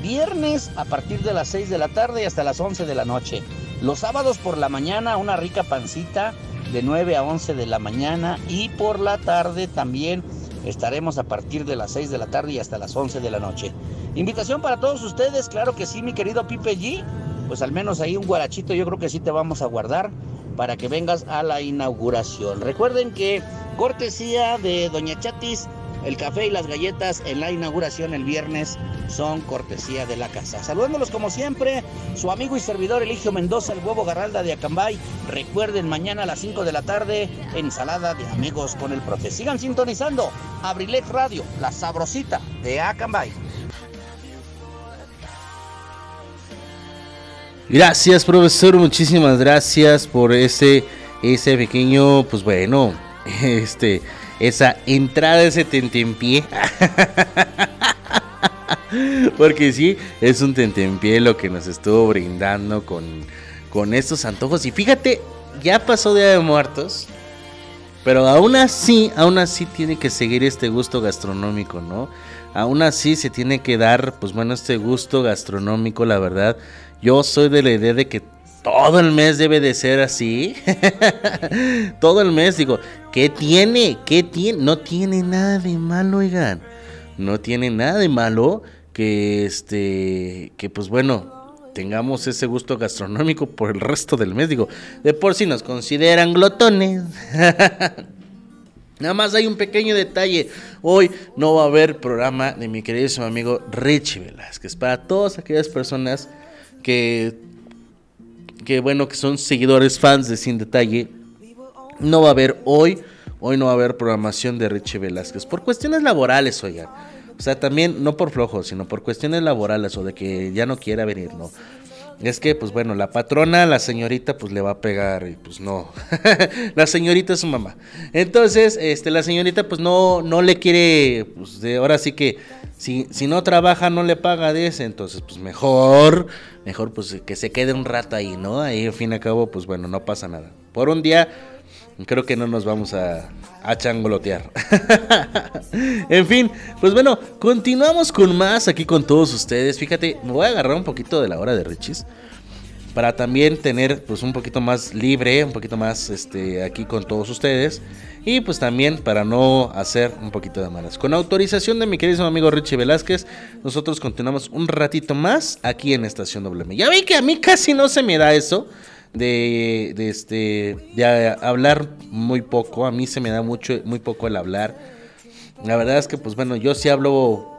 Viernes a partir de las 6 de la tarde y hasta las 11 de la noche. Los sábados por la mañana una rica pancita de 9 a 11 de la mañana y por la tarde también estaremos a partir de las 6 de la tarde y hasta las 11 de la noche. Invitación para todos ustedes, claro que sí, mi querido Pipe G. Pues al menos ahí un guarachito yo creo que sí te vamos a guardar para que vengas a la inauguración. Recuerden que cortesía de Doña Chatis, el café y las galletas en la inauguración el viernes son cortesía de la casa. Saludándolos como siempre, su amigo y servidor Eligio Mendoza, el huevo Garralda de Acambay. Recuerden mañana a las 5 de la tarde, ensalada de amigos con el profe. Sigan sintonizando Abrilex Radio, la sabrosita de Acambay. Gracias, profesor. Muchísimas gracias por ese, ese pequeño, pues bueno, este, esa entrada, ese tentempié. Porque sí, es un tentempié lo que nos estuvo brindando con, con estos antojos. Y fíjate, ya pasó Día de Muertos. Pero aún así, aún así tiene que seguir este gusto gastronómico, ¿no? Aún así se tiene que dar, pues bueno, este gusto gastronómico, la verdad. Yo soy de la idea de que todo el mes debe de ser así. todo el mes, digo, ¿qué tiene? ¿Qué tiene? No tiene nada de malo, oigan. No tiene nada de malo que este, que pues bueno, tengamos ese gusto gastronómico por el resto del mes. Digo, de por si nos consideran glotones. Nada más hay un pequeño detalle. Hoy no va a haber programa de mi queridísimo amigo Richie Velázquez. Para todas aquellas personas que, que bueno, que son seguidores, fans de Sin Detalle, no va a haber hoy, hoy no va a haber programación de Richie Velázquez. Por cuestiones laborales, oigan. O sea, también no por flojo, sino por cuestiones laborales o de que ya no quiera venir, no. Es que, pues bueno, la patrona, la señorita, pues le va a pegar y pues no. la señorita es su mamá. Entonces, este, la señorita, pues no, no le quiere, pues de, ahora sí que, si, si no trabaja, no le paga de ese. Entonces, pues mejor, mejor pues que se quede un rato ahí, ¿no? Ahí, al fin y al cabo, pues bueno, no pasa nada. Por un día, creo que no nos vamos a, a changolotear. en fin, pues bueno, continuamos con más aquí con todos ustedes. Fíjate, me voy a agarrar un poquito de la hora de Richis para también tener pues un poquito más libre, un poquito más este aquí con todos ustedes y pues también para no hacer un poquito de malas. Con autorización de mi querido amigo Richie Velázquez, nosotros continuamos un ratito más aquí en Estación WM. Ya vi que a mí casi no se me da eso de, de este de hablar muy poco, a mí se me da mucho muy poco el hablar. La verdad es que pues bueno, yo sí hablo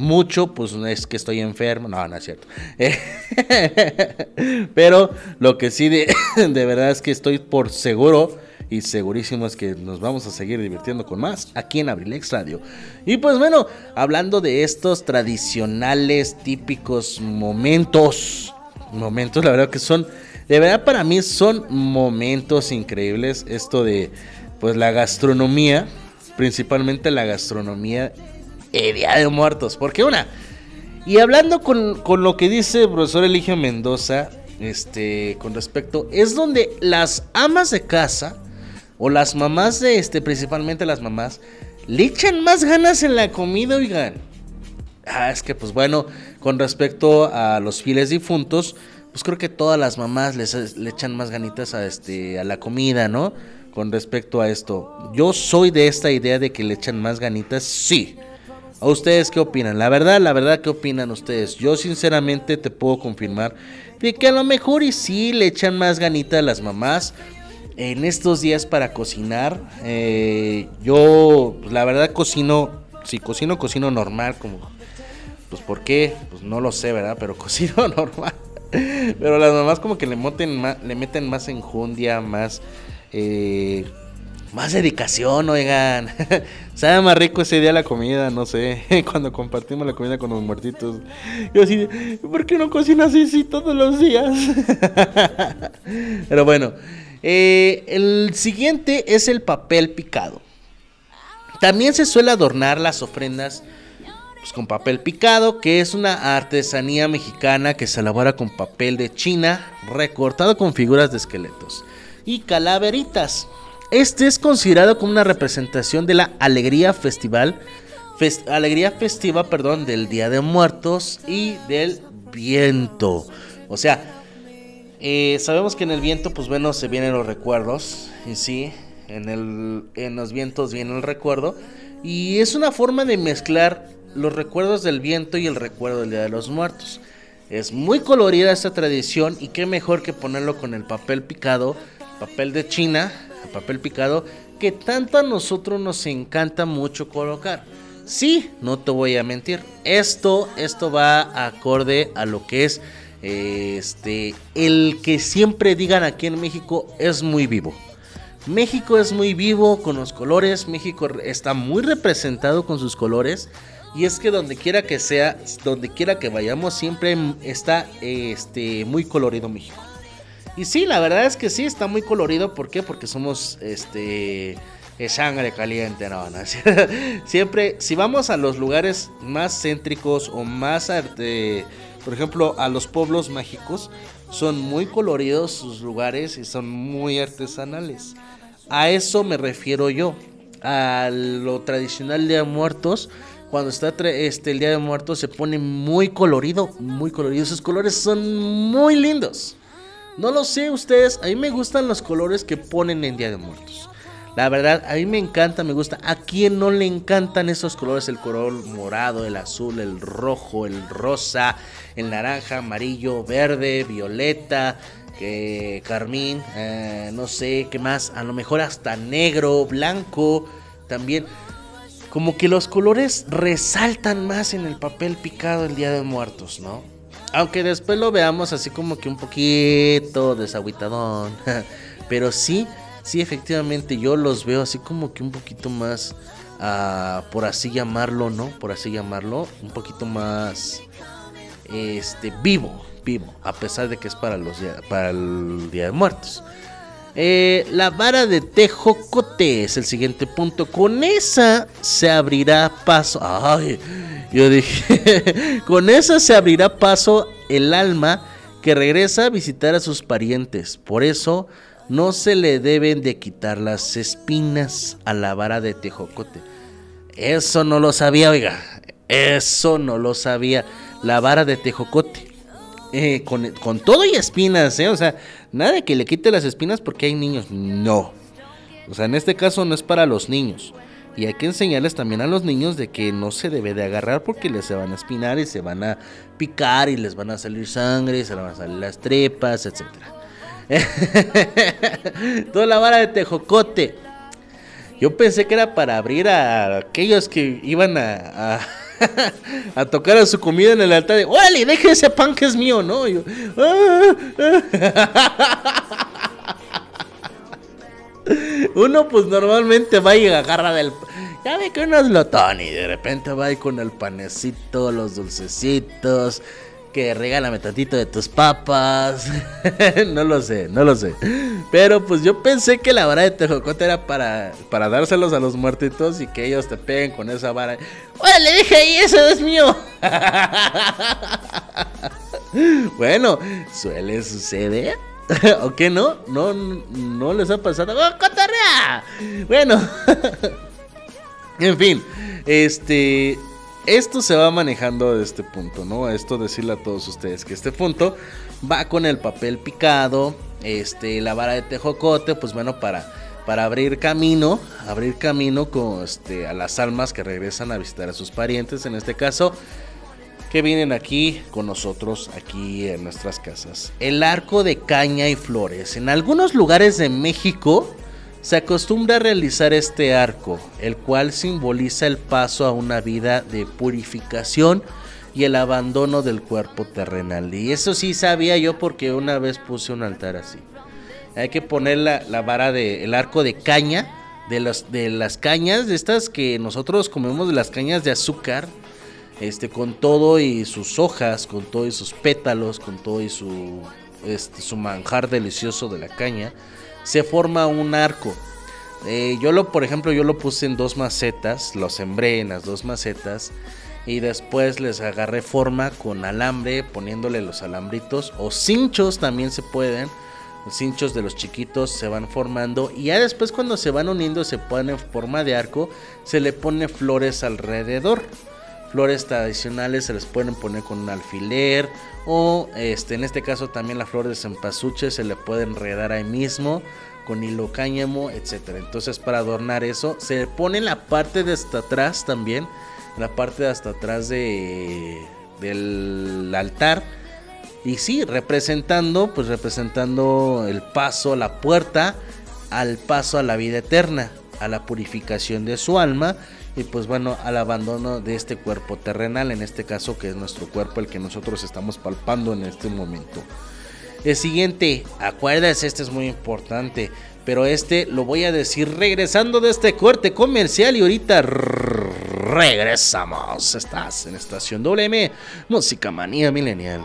mucho, pues es que estoy enfermo. No, no es cierto. Pero lo que sí de, de, verdad es que estoy por seguro y segurísimo es que nos vamos a seguir divirtiendo con más aquí en Abrilex Radio. Y pues bueno, hablando de estos tradicionales, típicos momentos, momentos, la verdad que son, de verdad para mí son momentos increíbles. Esto de, pues la gastronomía, principalmente la gastronomía eh, Día de Muertos. Porque una, y hablando con, con, lo que dice el profesor Eligio Mendoza, este, con respecto, es donde las amas de casa, o las mamás de este, principalmente las mamás, le echan más ganas en la comida, oigan. Ah, es que pues bueno, con respecto a los fieles difuntos, pues creo que todas las mamás les, le echan más ganitas a, este, a la comida, ¿no? Con respecto a esto. Yo soy de esta idea de que le echan más ganitas, sí. ¿A ustedes qué opinan? La verdad, la verdad, ¿qué opinan ustedes? Yo sinceramente te puedo confirmar de que a lo mejor y sí le echan más ganita a las mamás en estos días para cocinar. Eh, yo, pues, la verdad, cocino, si cocino, cocino normal, como, pues, ¿por qué? Pues no lo sé, ¿verdad? Pero cocino normal. Pero las mamás como que le, meten más, le meten más enjundia, más... Eh, más dedicación, oigan. Sabe más rico ese día la comida, no sé. Cuando compartimos la comida con los muertitos. Yo así, ¿por qué no cocinas así todos los días? Pero bueno, eh, el siguiente es el papel picado. También se suele adornar las ofrendas pues, con papel picado, que es una artesanía mexicana que se elabora con papel de China recortado con figuras de esqueletos y calaveritas. Este es considerado como una representación de la alegría festival, fest, alegría festiva, perdón, del Día de Muertos y del viento. O sea, eh, sabemos que en el viento, pues bueno, se vienen los recuerdos, y sí, en, el, en los vientos viene el recuerdo, y es una forma de mezclar los recuerdos del viento y el recuerdo del Día de los Muertos. Es muy colorida esta tradición y qué mejor que ponerlo con el papel picado, papel de China, papel picado que tanto a nosotros nos encanta mucho colocar. Sí, no te voy a mentir. Esto, esto va acorde a lo que es este el que siempre digan aquí en México es muy vivo. México es muy vivo con los colores, México está muy representado con sus colores y es que donde quiera que sea, donde quiera que vayamos siempre está este muy colorido México. Y sí, la verdad es que sí, está muy colorido. ¿Por qué? Porque somos este es sangre caliente, no. Siempre, si vamos a los lugares más céntricos o más, arte, por ejemplo, a los pueblos mágicos, son muy coloridos sus lugares y son muy artesanales. A eso me refiero yo, a lo tradicional de muertos. Cuando está este, el Día de Muertos se pone muy colorido, muy colorido. Esos colores son muy lindos. No lo sé ustedes, a mí me gustan los colores que ponen en Día de Muertos. La verdad, a mí me encanta, me gusta. ¿A quién no le encantan esos colores? El color morado, el azul, el rojo, el rosa, el naranja, amarillo, verde, violeta, que carmín, eh, no sé qué más. A lo mejor hasta negro, blanco, también. Como que los colores resaltan más en el papel picado el Día de Muertos, ¿no? Aunque después lo veamos así como que un poquito desaguitadón. Pero sí, sí, efectivamente yo los veo así como que un poquito más, ah, por así llamarlo, ¿no? Por así llamarlo, un poquito más, este, vivo, vivo, a pesar de que es para, los, para el Día de Muertos. Eh, la vara de Tejocote es el siguiente punto. Con esa se abrirá paso. Ay, yo dije, con esa se abrirá paso el alma que regresa a visitar a sus parientes. Por eso no se le deben de quitar las espinas a la vara de tejocote. Eso no lo sabía, oiga. Eso no lo sabía. La vara de tejocote. Eh, con, con, todo y espinas, ¿eh? O sea, nada de que le quite las espinas porque hay niños. No. O sea, en este caso no es para los niños. Y hay que enseñarles también a los niños de que no se debe de agarrar porque les se van a espinar y se van a picar y les van a salir sangre, y se van a salir las trepas, etcétera. Toda la vara de tejocote. Yo pensé que era para abrir a aquellos que iban a, tocar a su comida en el altar. De, ¡Órale, deje ese pan que es mío! ¿No? Ah, ah". Uno pues normalmente va y agarra del... Ya ve que uno es lotón y de repente va con el panecito, los dulcecitos, que regálame tantito de tus papas. no lo sé, no lo sé. Pero pues yo pensé que la vara de tejocote era para, para dárselos a los muertitos y que ellos te peguen con esa vara. ¡Bueno, le dije ahí, eso es mío! bueno, suele suceder. ¿O qué no? No, no les ha pasado. ¡Oh, cotorrea! Bueno. en fin, este esto se va manejando de este punto, ¿no? Esto decirle a todos ustedes que este punto va con el papel picado, este, la vara de tejocote, pues bueno, para, para abrir camino, abrir camino con, este, a las almas que regresan a visitar a sus parientes, en este caso, que vienen aquí con nosotros, aquí en nuestras casas. El arco de caña y flores. En algunos lugares de México se acostumbra a realizar este arco, el cual simboliza el paso a una vida de purificación y el abandono del cuerpo terrenal. Y eso sí sabía yo porque una vez puse un altar así. Hay que poner la, vara del el arco de caña, de, los, de las cañas, de estas que nosotros comemos de las cañas de azúcar, este, con todo y sus hojas, con todo y sus pétalos, con todo y su, este, su manjar delicioso de la caña se forma un arco. Eh, yo lo, por ejemplo, yo lo puse en dos macetas, lo sembré en las dos macetas y después les agarré forma con alambre, poniéndole los alambritos o cinchos también se pueden. Los cinchos de los chiquitos se van formando y ya después cuando se van uniendo se ponen en forma de arco, se le pone flores alrededor. Flores tradicionales se les pueden poner con un alfiler o este, en este caso también la flor de cempasúchil se le puede enredar ahí mismo con hilo cáñamo, etcétera. Entonces para adornar eso se pone la parte de hasta atrás también, la parte de hasta atrás de, del altar. Y sí, representando, pues representando el paso, la puerta al paso a la vida eterna, a la purificación de su alma y pues bueno, al abandono de este cuerpo terrenal, en este caso que es nuestro cuerpo el que nosotros estamos palpando en este momento. El siguiente, acuérdate, este es muy importante, pero este lo voy a decir regresando de este corte comercial y ahorita regresamos. Estás en Estación WM, Música Manía Milenial.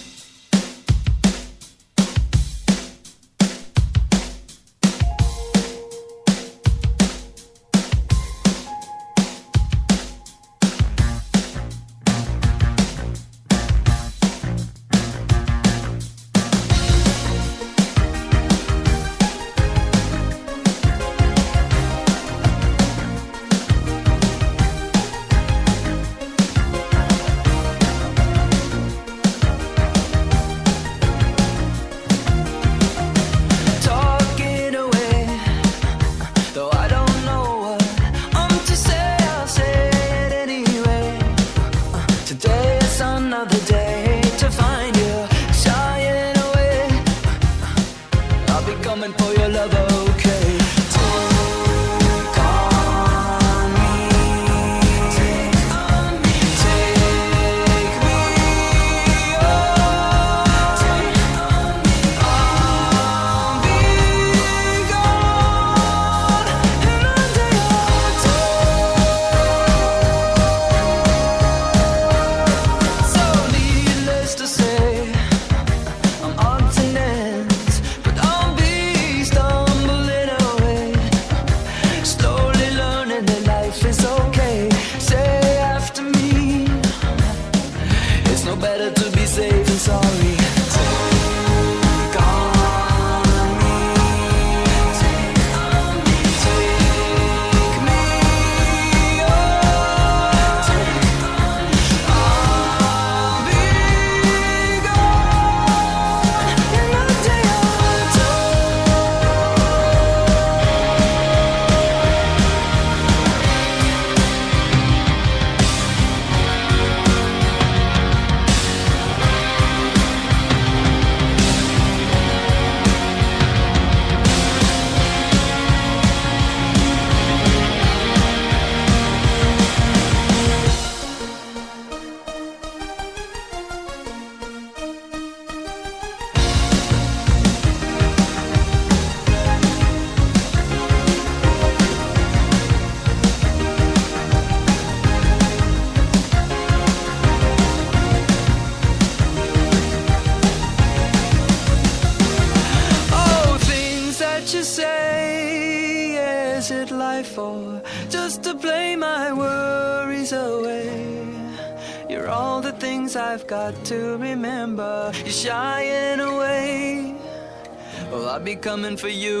coming for you.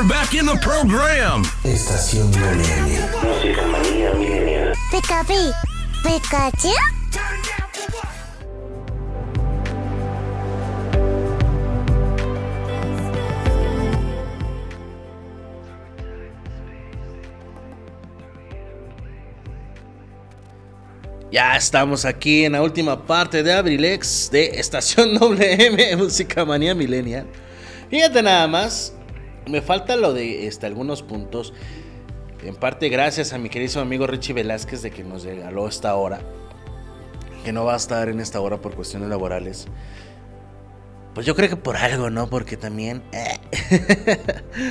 Back in the program. Estación Millennial. Música manía millennial. Pikachu. Pikachu. Ya estamos aquí en la última parte de Abrilex de Estación WM Música Manía Millennial. Fíjate nada más, me falta lo de este, algunos puntos. En parte gracias a mi querido amigo Richie Velázquez de que nos regaló esta hora. Que no va a estar en esta hora por cuestiones laborales. Pues yo creo que por algo, ¿no? Porque también... Eh.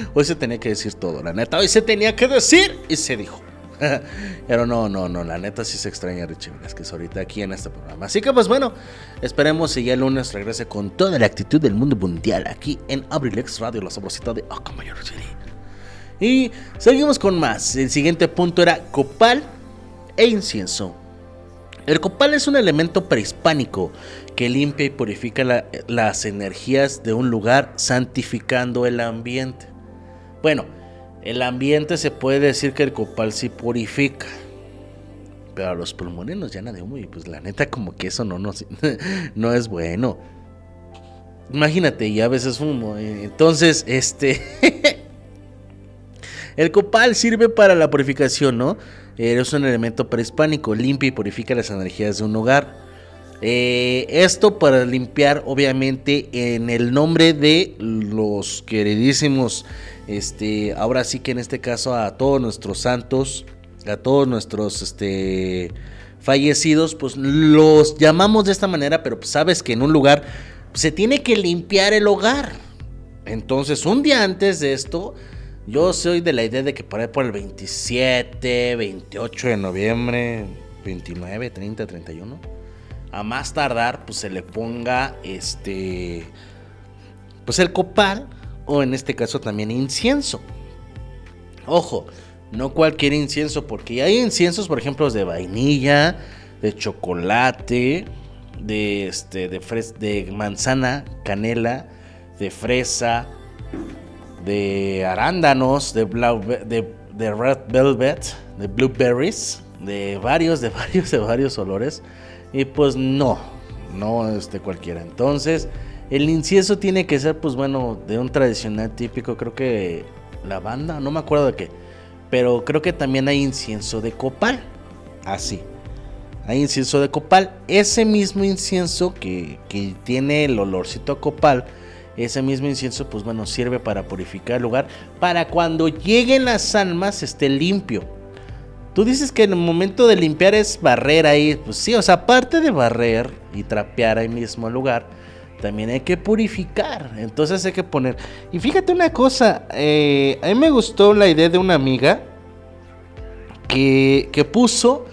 Hoy se tenía que decir todo, la neta. Hoy se tenía que decir y se dijo. Pero no, no, no, la neta sí se extraña a Richie Velázquez ahorita aquí en este programa. Así que pues bueno, esperemos y ya el lunes regrese con toda la actitud del mundo mundial aquí en Abrilex Radio, la sabrosita de Ocamayor City. Y seguimos con más. El siguiente punto era copal e incienso. El copal es un elemento prehispánico que limpia y purifica la- las energías de un lugar, santificando el ambiente. Bueno, el ambiente se puede decir que el copal sí purifica. Pero a los pulmones nos llena de humo y pues la neta como que eso no, nos- no es bueno. Imagínate, ya a veces humo. eh, Entonces, este... El copal sirve para la purificación, ¿no? Es un elemento prehispánico, limpia y purifica las energías de un hogar. Eh, esto para limpiar, obviamente, en el nombre de los queridísimos, este, ahora sí que en este caso a todos nuestros santos, a todos nuestros, este, fallecidos, pues los llamamos de esta manera, pero pues sabes que en un lugar se tiene que limpiar el hogar. Entonces, un día antes de esto, yo soy de la idea de que por ahí por el 27, 28 de noviembre, 29, 30, 31, a más tardar, pues se le ponga este, pues el copal, o en este caso también incienso. Ojo, no cualquier incienso, porque hay inciensos, por ejemplo, de vainilla, de chocolate, de, este, de, de manzana, canela, de fresa, de arándanos, de red velvet, de blueberries, de varios, de varios, de varios olores. Y pues no, no es de cualquiera. Entonces, el incienso tiene que ser, pues bueno, de un tradicional típico, creo que lavanda, no me acuerdo de qué. Pero creo que también hay incienso de copal. Así. Hay incienso de copal. Ese mismo incienso que, que tiene el olorcito a copal. Ese mismo incienso, pues bueno, sirve para purificar el lugar. Para cuando lleguen las almas esté limpio. Tú dices que en el momento de limpiar es barrer ahí. Pues sí, o sea, aparte de barrer y trapear ahí mismo el lugar, también hay que purificar. Entonces hay que poner. Y fíjate una cosa, eh, a mí me gustó la idea de una amiga que, que puso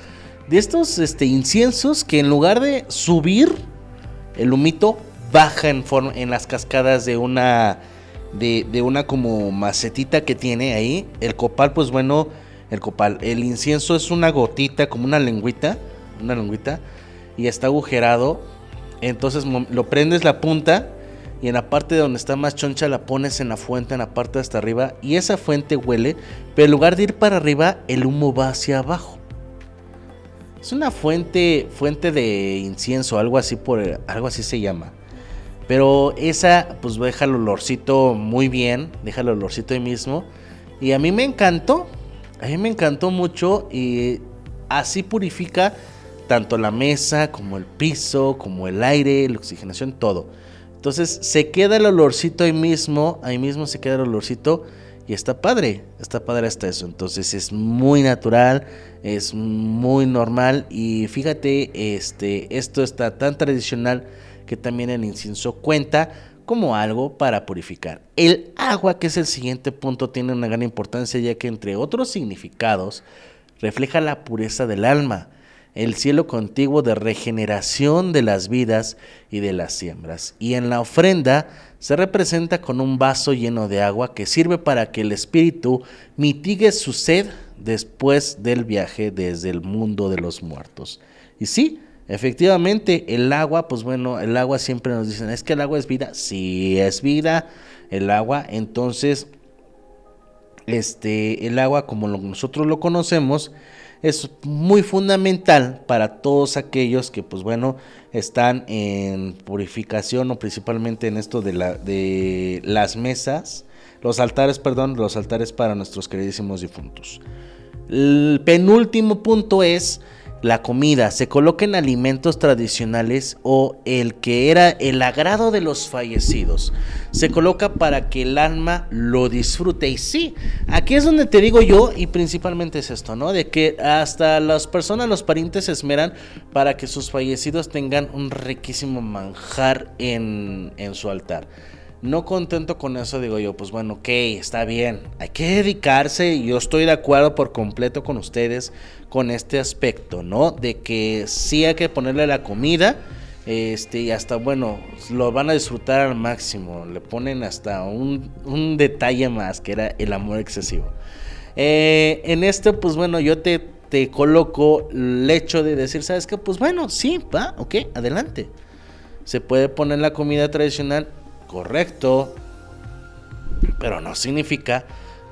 de estos este, inciensos que en lugar de subir el humito, baja en, forma, en las cascadas de una. De, de una como macetita que tiene ahí. El copal, pues bueno, el copal. El incienso es una gotita, como una lengüita. Una lengüita. Y está agujerado. Entonces lo prendes la punta. Y en la parte donde está más choncha la pones en la fuente, en la parte hasta arriba. Y esa fuente huele. Pero en lugar de ir para arriba, el humo va hacia abajo. Es una fuente, fuente de incienso, algo así por, algo así se llama. Pero esa, pues deja el olorcito muy bien, deja el olorcito ahí mismo. Y a mí me encantó, a mí me encantó mucho y así purifica tanto la mesa como el piso, como el aire, la oxigenación, todo. Entonces se queda el olorcito ahí mismo, ahí mismo se queda el olorcito y está padre, está padre hasta eso. Entonces es muy natural, es muy normal y fíjate, este, esto está tan tradicional que también el incienso cuenta como algo para purificar. El agua, que es el siguiente punto, tiene una gran importancia ya que entre otros significados refleja la pureza del alma, el cielo contiguo de regeneración de las vidas y de las siembras. Y en la ofrenda se representa con un vaso lleno de agua que sirve para que el espíritu mitigue su sed después del viaje desde el mundo de los muertos. Y sí, efectivamente, el agua, pues bueno, el agua siempre nos dicen, es que el agua es vida. Sí, es vida el agua. Entonces, este, el agua como nosotros lo conocemos es muy fundamental para todos aquellos que pues bueno están en purificación o principalmente en esto de, la, de las mesas, los altares, perdón, los altares para nuestros queridísimos difuntos. El penúltimo punto es la comida, se coloquen alimentos tradicionales o el que era el agrado de los fallecidos. Se coloca para que el alma lo disfrute. Y sí, aquí es donde te digo yo, y principalmente es esto, ¿no? De que hasta las personas, los parientes se esmeran para que sus fallecidos tengan un riquísimo manjar en, en su altar. No contento con eso, digo yo, pues bueno, ok, está bien. Hay que dedicarse, yo estoy de acuerdo por completo con ustedes con este aspecto, ¿no? De que sí hay que ponerle la comida, este, y hasta, bueno, lo van a disfrutar al máximo. Le ponen hasta un, un detalle más, que era el amor excesivo. Eh, en esto, pues bueno, yo te, te coloco el hecho de decir, ¿sabes qué? Pues bueno, sí, va, ok, adelante. Se puede poner la comida tradicional correcto, pero no significa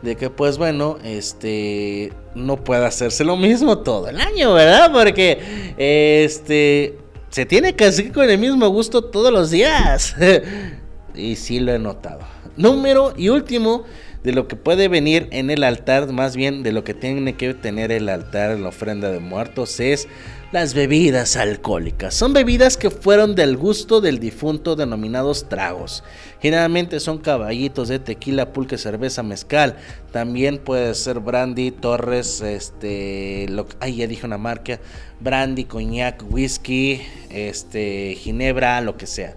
de que pues bueno, este no pueda hacerse lo mismo todo el año, ¿verdad? Porque este se tiene que hacer con el mismo gusto todos los días. y sí lo he notado. Número y último de lo que puede venir en el altar, más bien de lo que tiene que tener el altar la ofrenda de muertos es las bebidas alcohólicas. Son bebidas que fueron del gusto del difunto denominados tragos. Generalmente son caballitos de tequila, pulque, cerveza, mezcal. También puede ser brandy, torres, este, lo, ay, ya dije una marca, brandy, coñac, whisky, este, ginebra, lo que sea.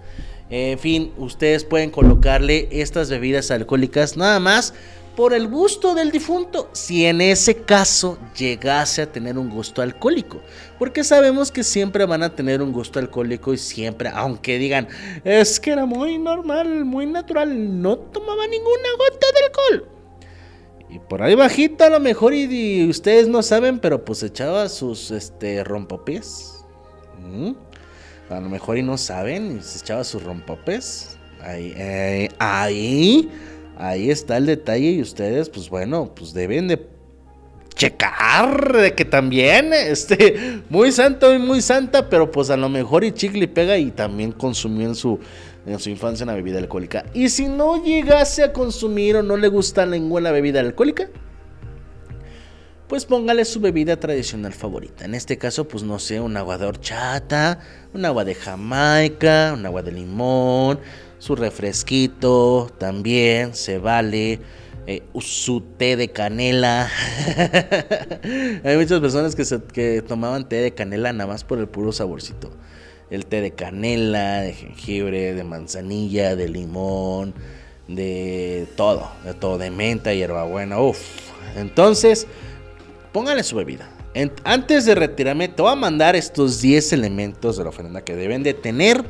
En fin, ustedes pueden colocarle estas bebidas alcohólicas nada más por el gusto del difunto, si en ese caso llegase a tener un gusto alcohólico. Porque sabemos que siempre van a tener un gusto alcohólico y siempre, aunque digan, es que era muy normal, muy natural, no tomaba ninguna gota de alcohol. Y por ahí bajito a lo mejor y, ustedes no saben, pero pues echaba sus este rompopiés. ¿Mm? A lo mejor y no saben, y se echaba sus rompopes. Ahí, eh, ahí, ahí está el detalle y ustedes, pues bueno, pues deben de checar de que también, este, muy santo y muy santa, pero pues a lo mejor y chicle y pega y también consumió en su, en su infancia una bebida alcohólica. Y si no llegase a consumir o no le gusta ninguna bebida alcohólica, pues póngale su bebida tradicional favorita. En este caso, pues no sé, un agua de horchata, un agua de Jamaica, un agua de limón, su refresquito también se vale. Eh, su té de canela. Hay muchas personas que, que tomaban té de canela nada más por el puro saborcito. El té de canela, de jengibre, de manzanilla, de limón, de todo, de todo, de menta, hierbabuena, uff. Entonces, póngale su bebida. antes de retirarme, te voy a mandar estos 10 elementos de la ofrenda que deben de tener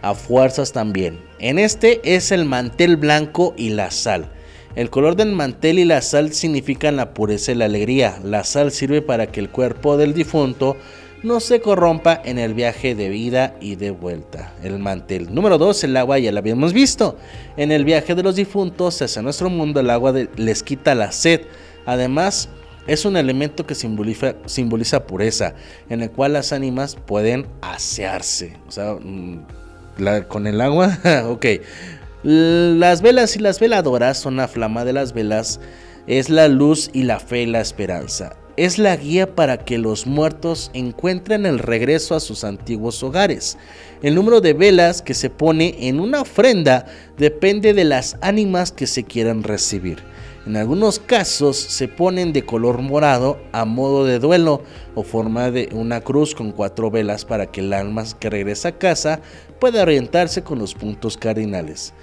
a fuerzas también. En este es el mantel blanco y la sal. El color del mantel y la sal significan la pureza y la alegría. La sal sirve para que el cuerpo del difunto no se corrompa en el viaje de vida y de vuelta. El mantel. Número 2, el agua, ya lo habíamos visto. En el viaje de los difuntos hacia nuestro mundo, el agua les quita la sed. Además, es un elemento que simboliza, pureza, en el cual las ánimas pueden asearse. O sea, mm, con el agua, ok. Las velas y las veladoras son la flama de las velas, es la luz y la fe y la esperanza. Es la guía para que los muertos encuentren el regreso a sus antiguos hogares. El número de velas que se pone en una ofrenda depende de las ánimas que se quieran recibir. En algunos casos se ponen de color morado a modo de duelo o forma de una cruz con cuatro velas para que el alma que regresa a casa pueda orientarse con los puntos cardinales.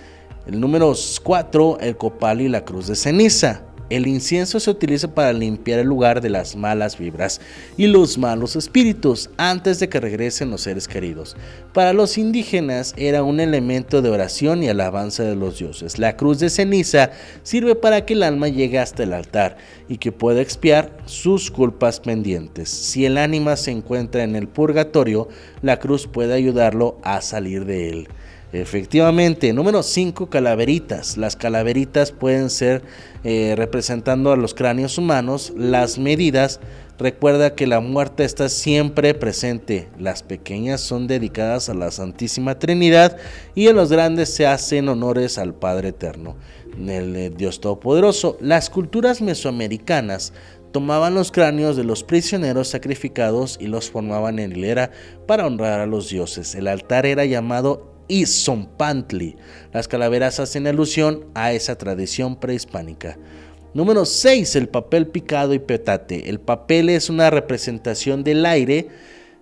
El número 4, el copal y la cruz de ceniza. El incienso se utiliza para limpiar el lugar de las malas vibras y los malos espíritus antes de que regresen los seres queridos. Para los indígenas era un elemento de oración y alabanza de los dioses. La cruz de ceniza sirve para que el alma llegue hasta el altar y que pueda expiar sus culpas pendientes. Si el ánima se encuentra en el purgatorio, la cruz puede ayudarlo a salir de él. Efectivamente, número 5, calaveritas. Las calaveritas pueden ser eh, representando a los cráneos humanos. Las medidas, recuerda que la muerte está siempre presente. Las pequeñas son dedicadas a la Santísima Trinidad y en los grandes se hacen honores al Padre Eterno, el eh, Dios Todopoderoso. Las culturas mesoamericanas tomaban los cráneos de los prisioneros sacrificados y los formaban en hilera para honrar a los dioses. El altar era llamado Izompantli. Las calaveras hacen alusión a esa tradición prehispánica. Número 6. El papel picado y petate. El papel es una representación del aire,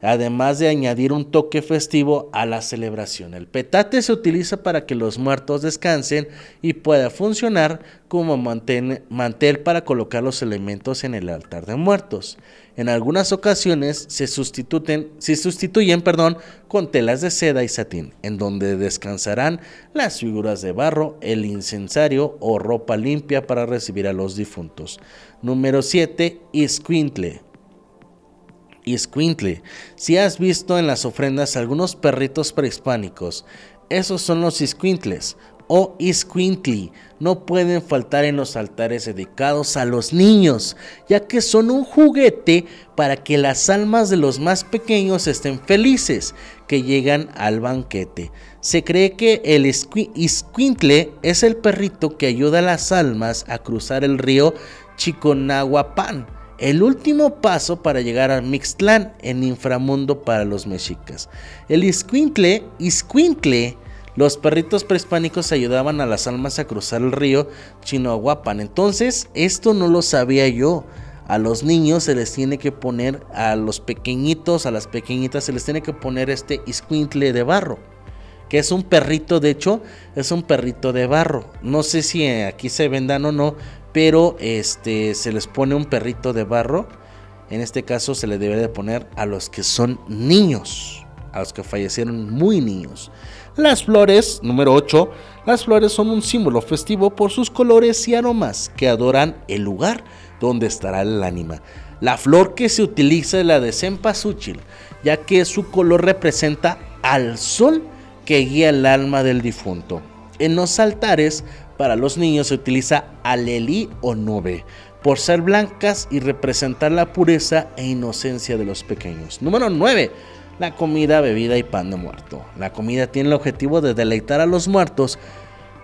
además de añadir un toque festivo a la celebración. El petate se utiliza para que los muertos descansen y pueda funcionar como mantel para colocar los elementos en el altar de muertos. En algunas ocasiones se sustituyen, sustituyen perdón, con telas de seda y satín, en donde descansarán las figuras de barro, el incensario o ropa limpia para recibir a los difuntos. Número 7. Isquintle. Isquintle. Si has visto en las ofrendas algunos perritos prehispánicos, esos son los isquintles o isquintli. No pueden faltar en los altares dedicados a los niños, ya que son un juguete para que las almas de los más pequeños estén felices que llegan al banquete. Se cree que el isquintle es el perrito que ayuda a las almas a cruzar el río Chiconahuapan el último paso para llegar a Mixtlán, en inframundo para los mexicas. El isquintle, isquintle, los perritos prehispánicos ayudaban a las almas a cruzar el río Chinoahuapan. Entonces, esto no lo sabía yo. A los niños se les tiene que poner, a los pequeñitos, a las pequeñitas se les tiene que poner este isquintle de barro. Que es un perrito, de hecho, es un perrito de barro. No sé si aquí se vendan o no, pero este se les pone un perrito de barro. En este caso se le debe de poner a los que son niños, a los que fallecieron muy niños. Las flores, número 8, las flores son un símbolo festivo por sus colores y aromas que adoran el lugar donde estará el ánima. La flor que se utiliza es la de cempasúchil, ya que su color representa al sol que guía el alma del difunto. En los altares para los niños se utiliza alelí o nube, por ser blancas y representar la pureza e inocencia de los pequeños. Número 9. La comida, bebida y pan de muerto. La comida tiene el objetivo de deleitar a los muertos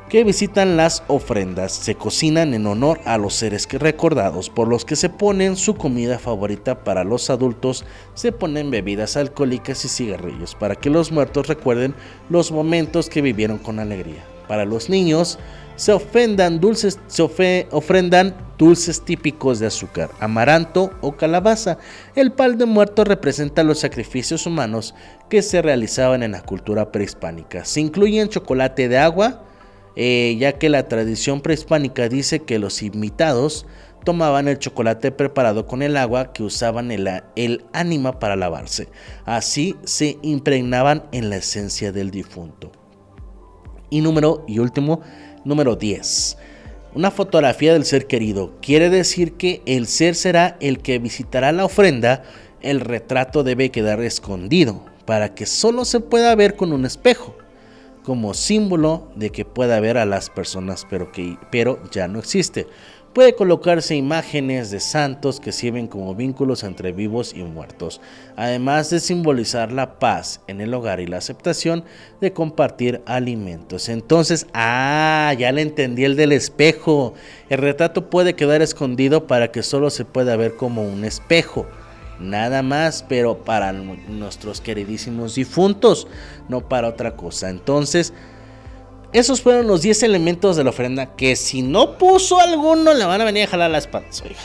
que visitan las ofrendas. Se cocinan en honor a los seres recordados, por los que se ponen su comida favorita para los adultos, se ponen bebidas alcohólicas y cigarrillos para que los muertos recuerden los momentos que vivieron con alegría. Para los niños, se ofrendan dulces, se ofrendan dulces típicos de azúcar, amaranto o calabaza. El pan de muerto representa los sacrificios humanos que se realizaban en la cultura prehispánica. Se incluyen chocolate de agua, eh, ya que la tradición prehispánica dice que los invitados tomaban el chocolate preparado con el agua que usaban el ánima para lavarse. Así se impregnaban en la esencia del difunto. Y número y último, Número 10. Una fotografía del ser querido. Quiere decir que el ser será el que visitará la ofrenda. El retrato debe quedar escondido para que solo se pueda ver con un espejo, como símbolo de que pueda ver a las personas, pero que pero ya no existe. Puede colocarse imágenes de santos que sirven como vínculos entre vivos y muertos, además de simbolizar la paz en el hogar y la aceptación de compartir alimentos. Entonces, ah, ya le entendí el del espejo. El retrato puede quedar escondido para que solo se pueda ver como un espejo. Nada más, pero para nuestros queridísimos difuntos, no para otra cosa. Entonces, esos fueron los 10 elementos de la ofrenda que si no puso alguno le van a venir a jalar las patas, oiga.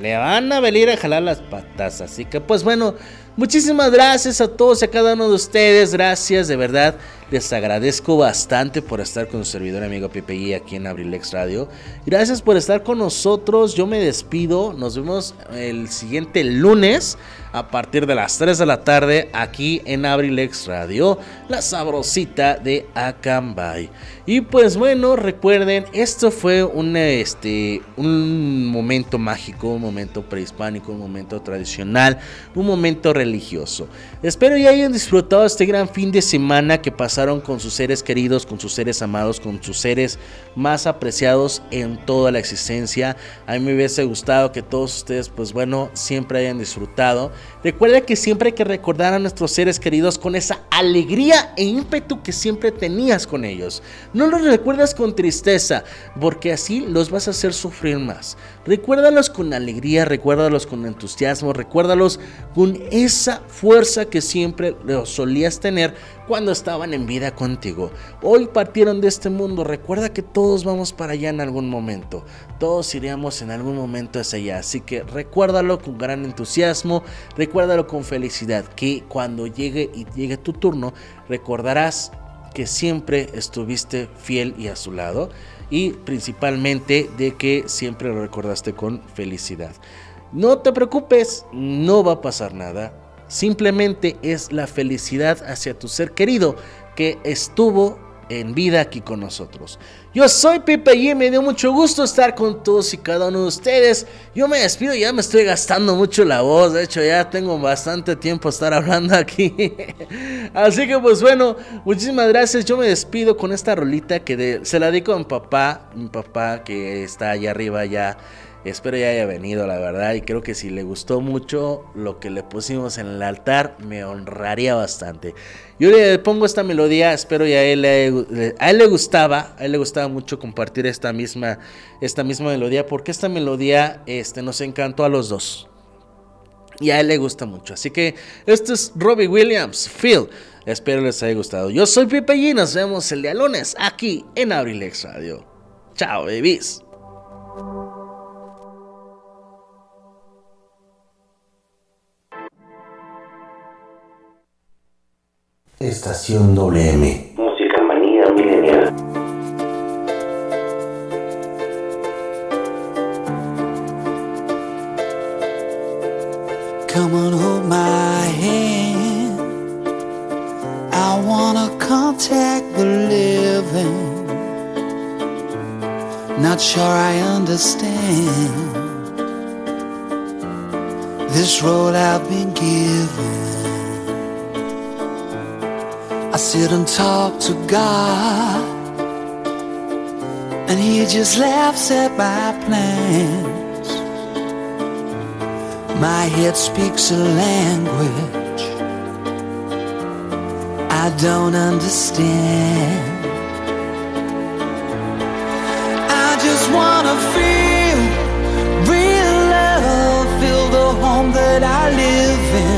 Le van a venir a jalar las patas. Así que pues bueno, muchísimas gracias a todos y a cada uno de ustedes. Gracias, de verdad. Les agradezco bastante por estar con su servidor amigo PPI aquí en Abrilex Radio. Gracias por estar con nosotros. Yo me despido. Nos vemos el siguiente lunes a partir de las 3 de la tarde aquí en Abrilex Radio, la sabrosita de Acambay. Y pues bueno, recuerden, esto fue un, este, un momento mágico, un momento prehispánico, un momento tradicional, un momento religioso. Espero que hayan disfrutado este gran fin de semana que pasaron con sus seres queridos, con sus seres amados, con sus seres más apreciados en toda la existencia. A mí me hubiese gustado que todos ustedes, pues bueno, siempre hayan disfrutado. Recuerda que siempre hay que recordar a nuestros seres queridos con esa alegría e ímpetu que siempre tenías con ellos. No los recuerdas con tristeza, porque así los vas a hacer sufrir más. Recuérdalos con alegría, recuérdalos con entusiasmo, recuérdalos con esa fuerza que siempre los solías tener cuando estaban en vida contigo. Hoy partieron de este mundo, recuerda que todos vamos para allá en algún momento. Todos iríamos en algún momento hacia allá, así que recuérdalo con gran entusiasmo, recuérdalo con felicidad, que cuando llegue y llegue tu turno, recordarás que siempre estuviste fiel y a su lado y principalmente de que siempre lo recordaste con felicidad. No te preocupes, no va a pasar nada. Simplemente es la felicidad hacia tu ser querido que estuvo en vida aquí con nosotros. Yo soy Pipe y me dio mucho gusto estar con todos y cada uno de ustedes. Yo me despido, ya me estoy gastando mucho la voz, de hecho ya tengo bastante tiempo estar hablando aquí. Así que pues bueno, muchísimas gracias. Yo me despido con esta rolita que se la dedico a mi papá, mi papá que está allá arriba ya Espero ya haya venido, la verdad. Y creo que si le gustó mucho lo que le pusimos en el altar, me honraría bastante. Yo le pongo esta melodía, espero ya a él, le, a él le gustaba, a él le gustaba mucho compartir esta misma, esta misma melodía, porque esta melodía este, nos encantó a los dos. Y a él le gusta mucho. Así que esto es Robbie Williams, Phil. Espero les haya gustado. Yo soy Pipe y nos vemos el día lunes aquí en Abrilex Radio. Chao, babies. Estación WM. Música manía milenial. Come on, hold my hand. I wanna contact the living. Not sure I understand this role I've been given. I sit and talk to God, and He just laughs at my plans. My head speaks a language I don't understand. I just wanna feel real love, feel the home that I live in.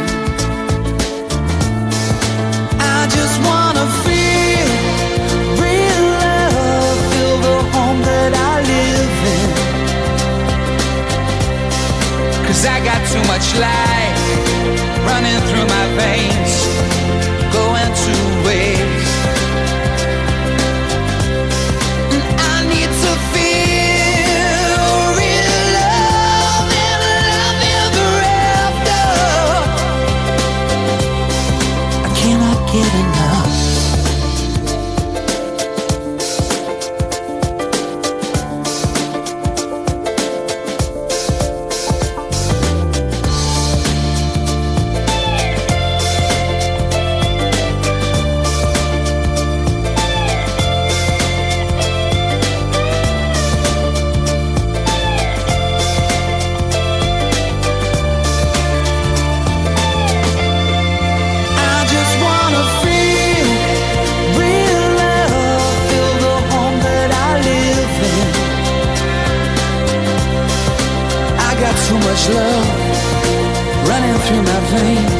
Cause I got too much life running through my veins, everything.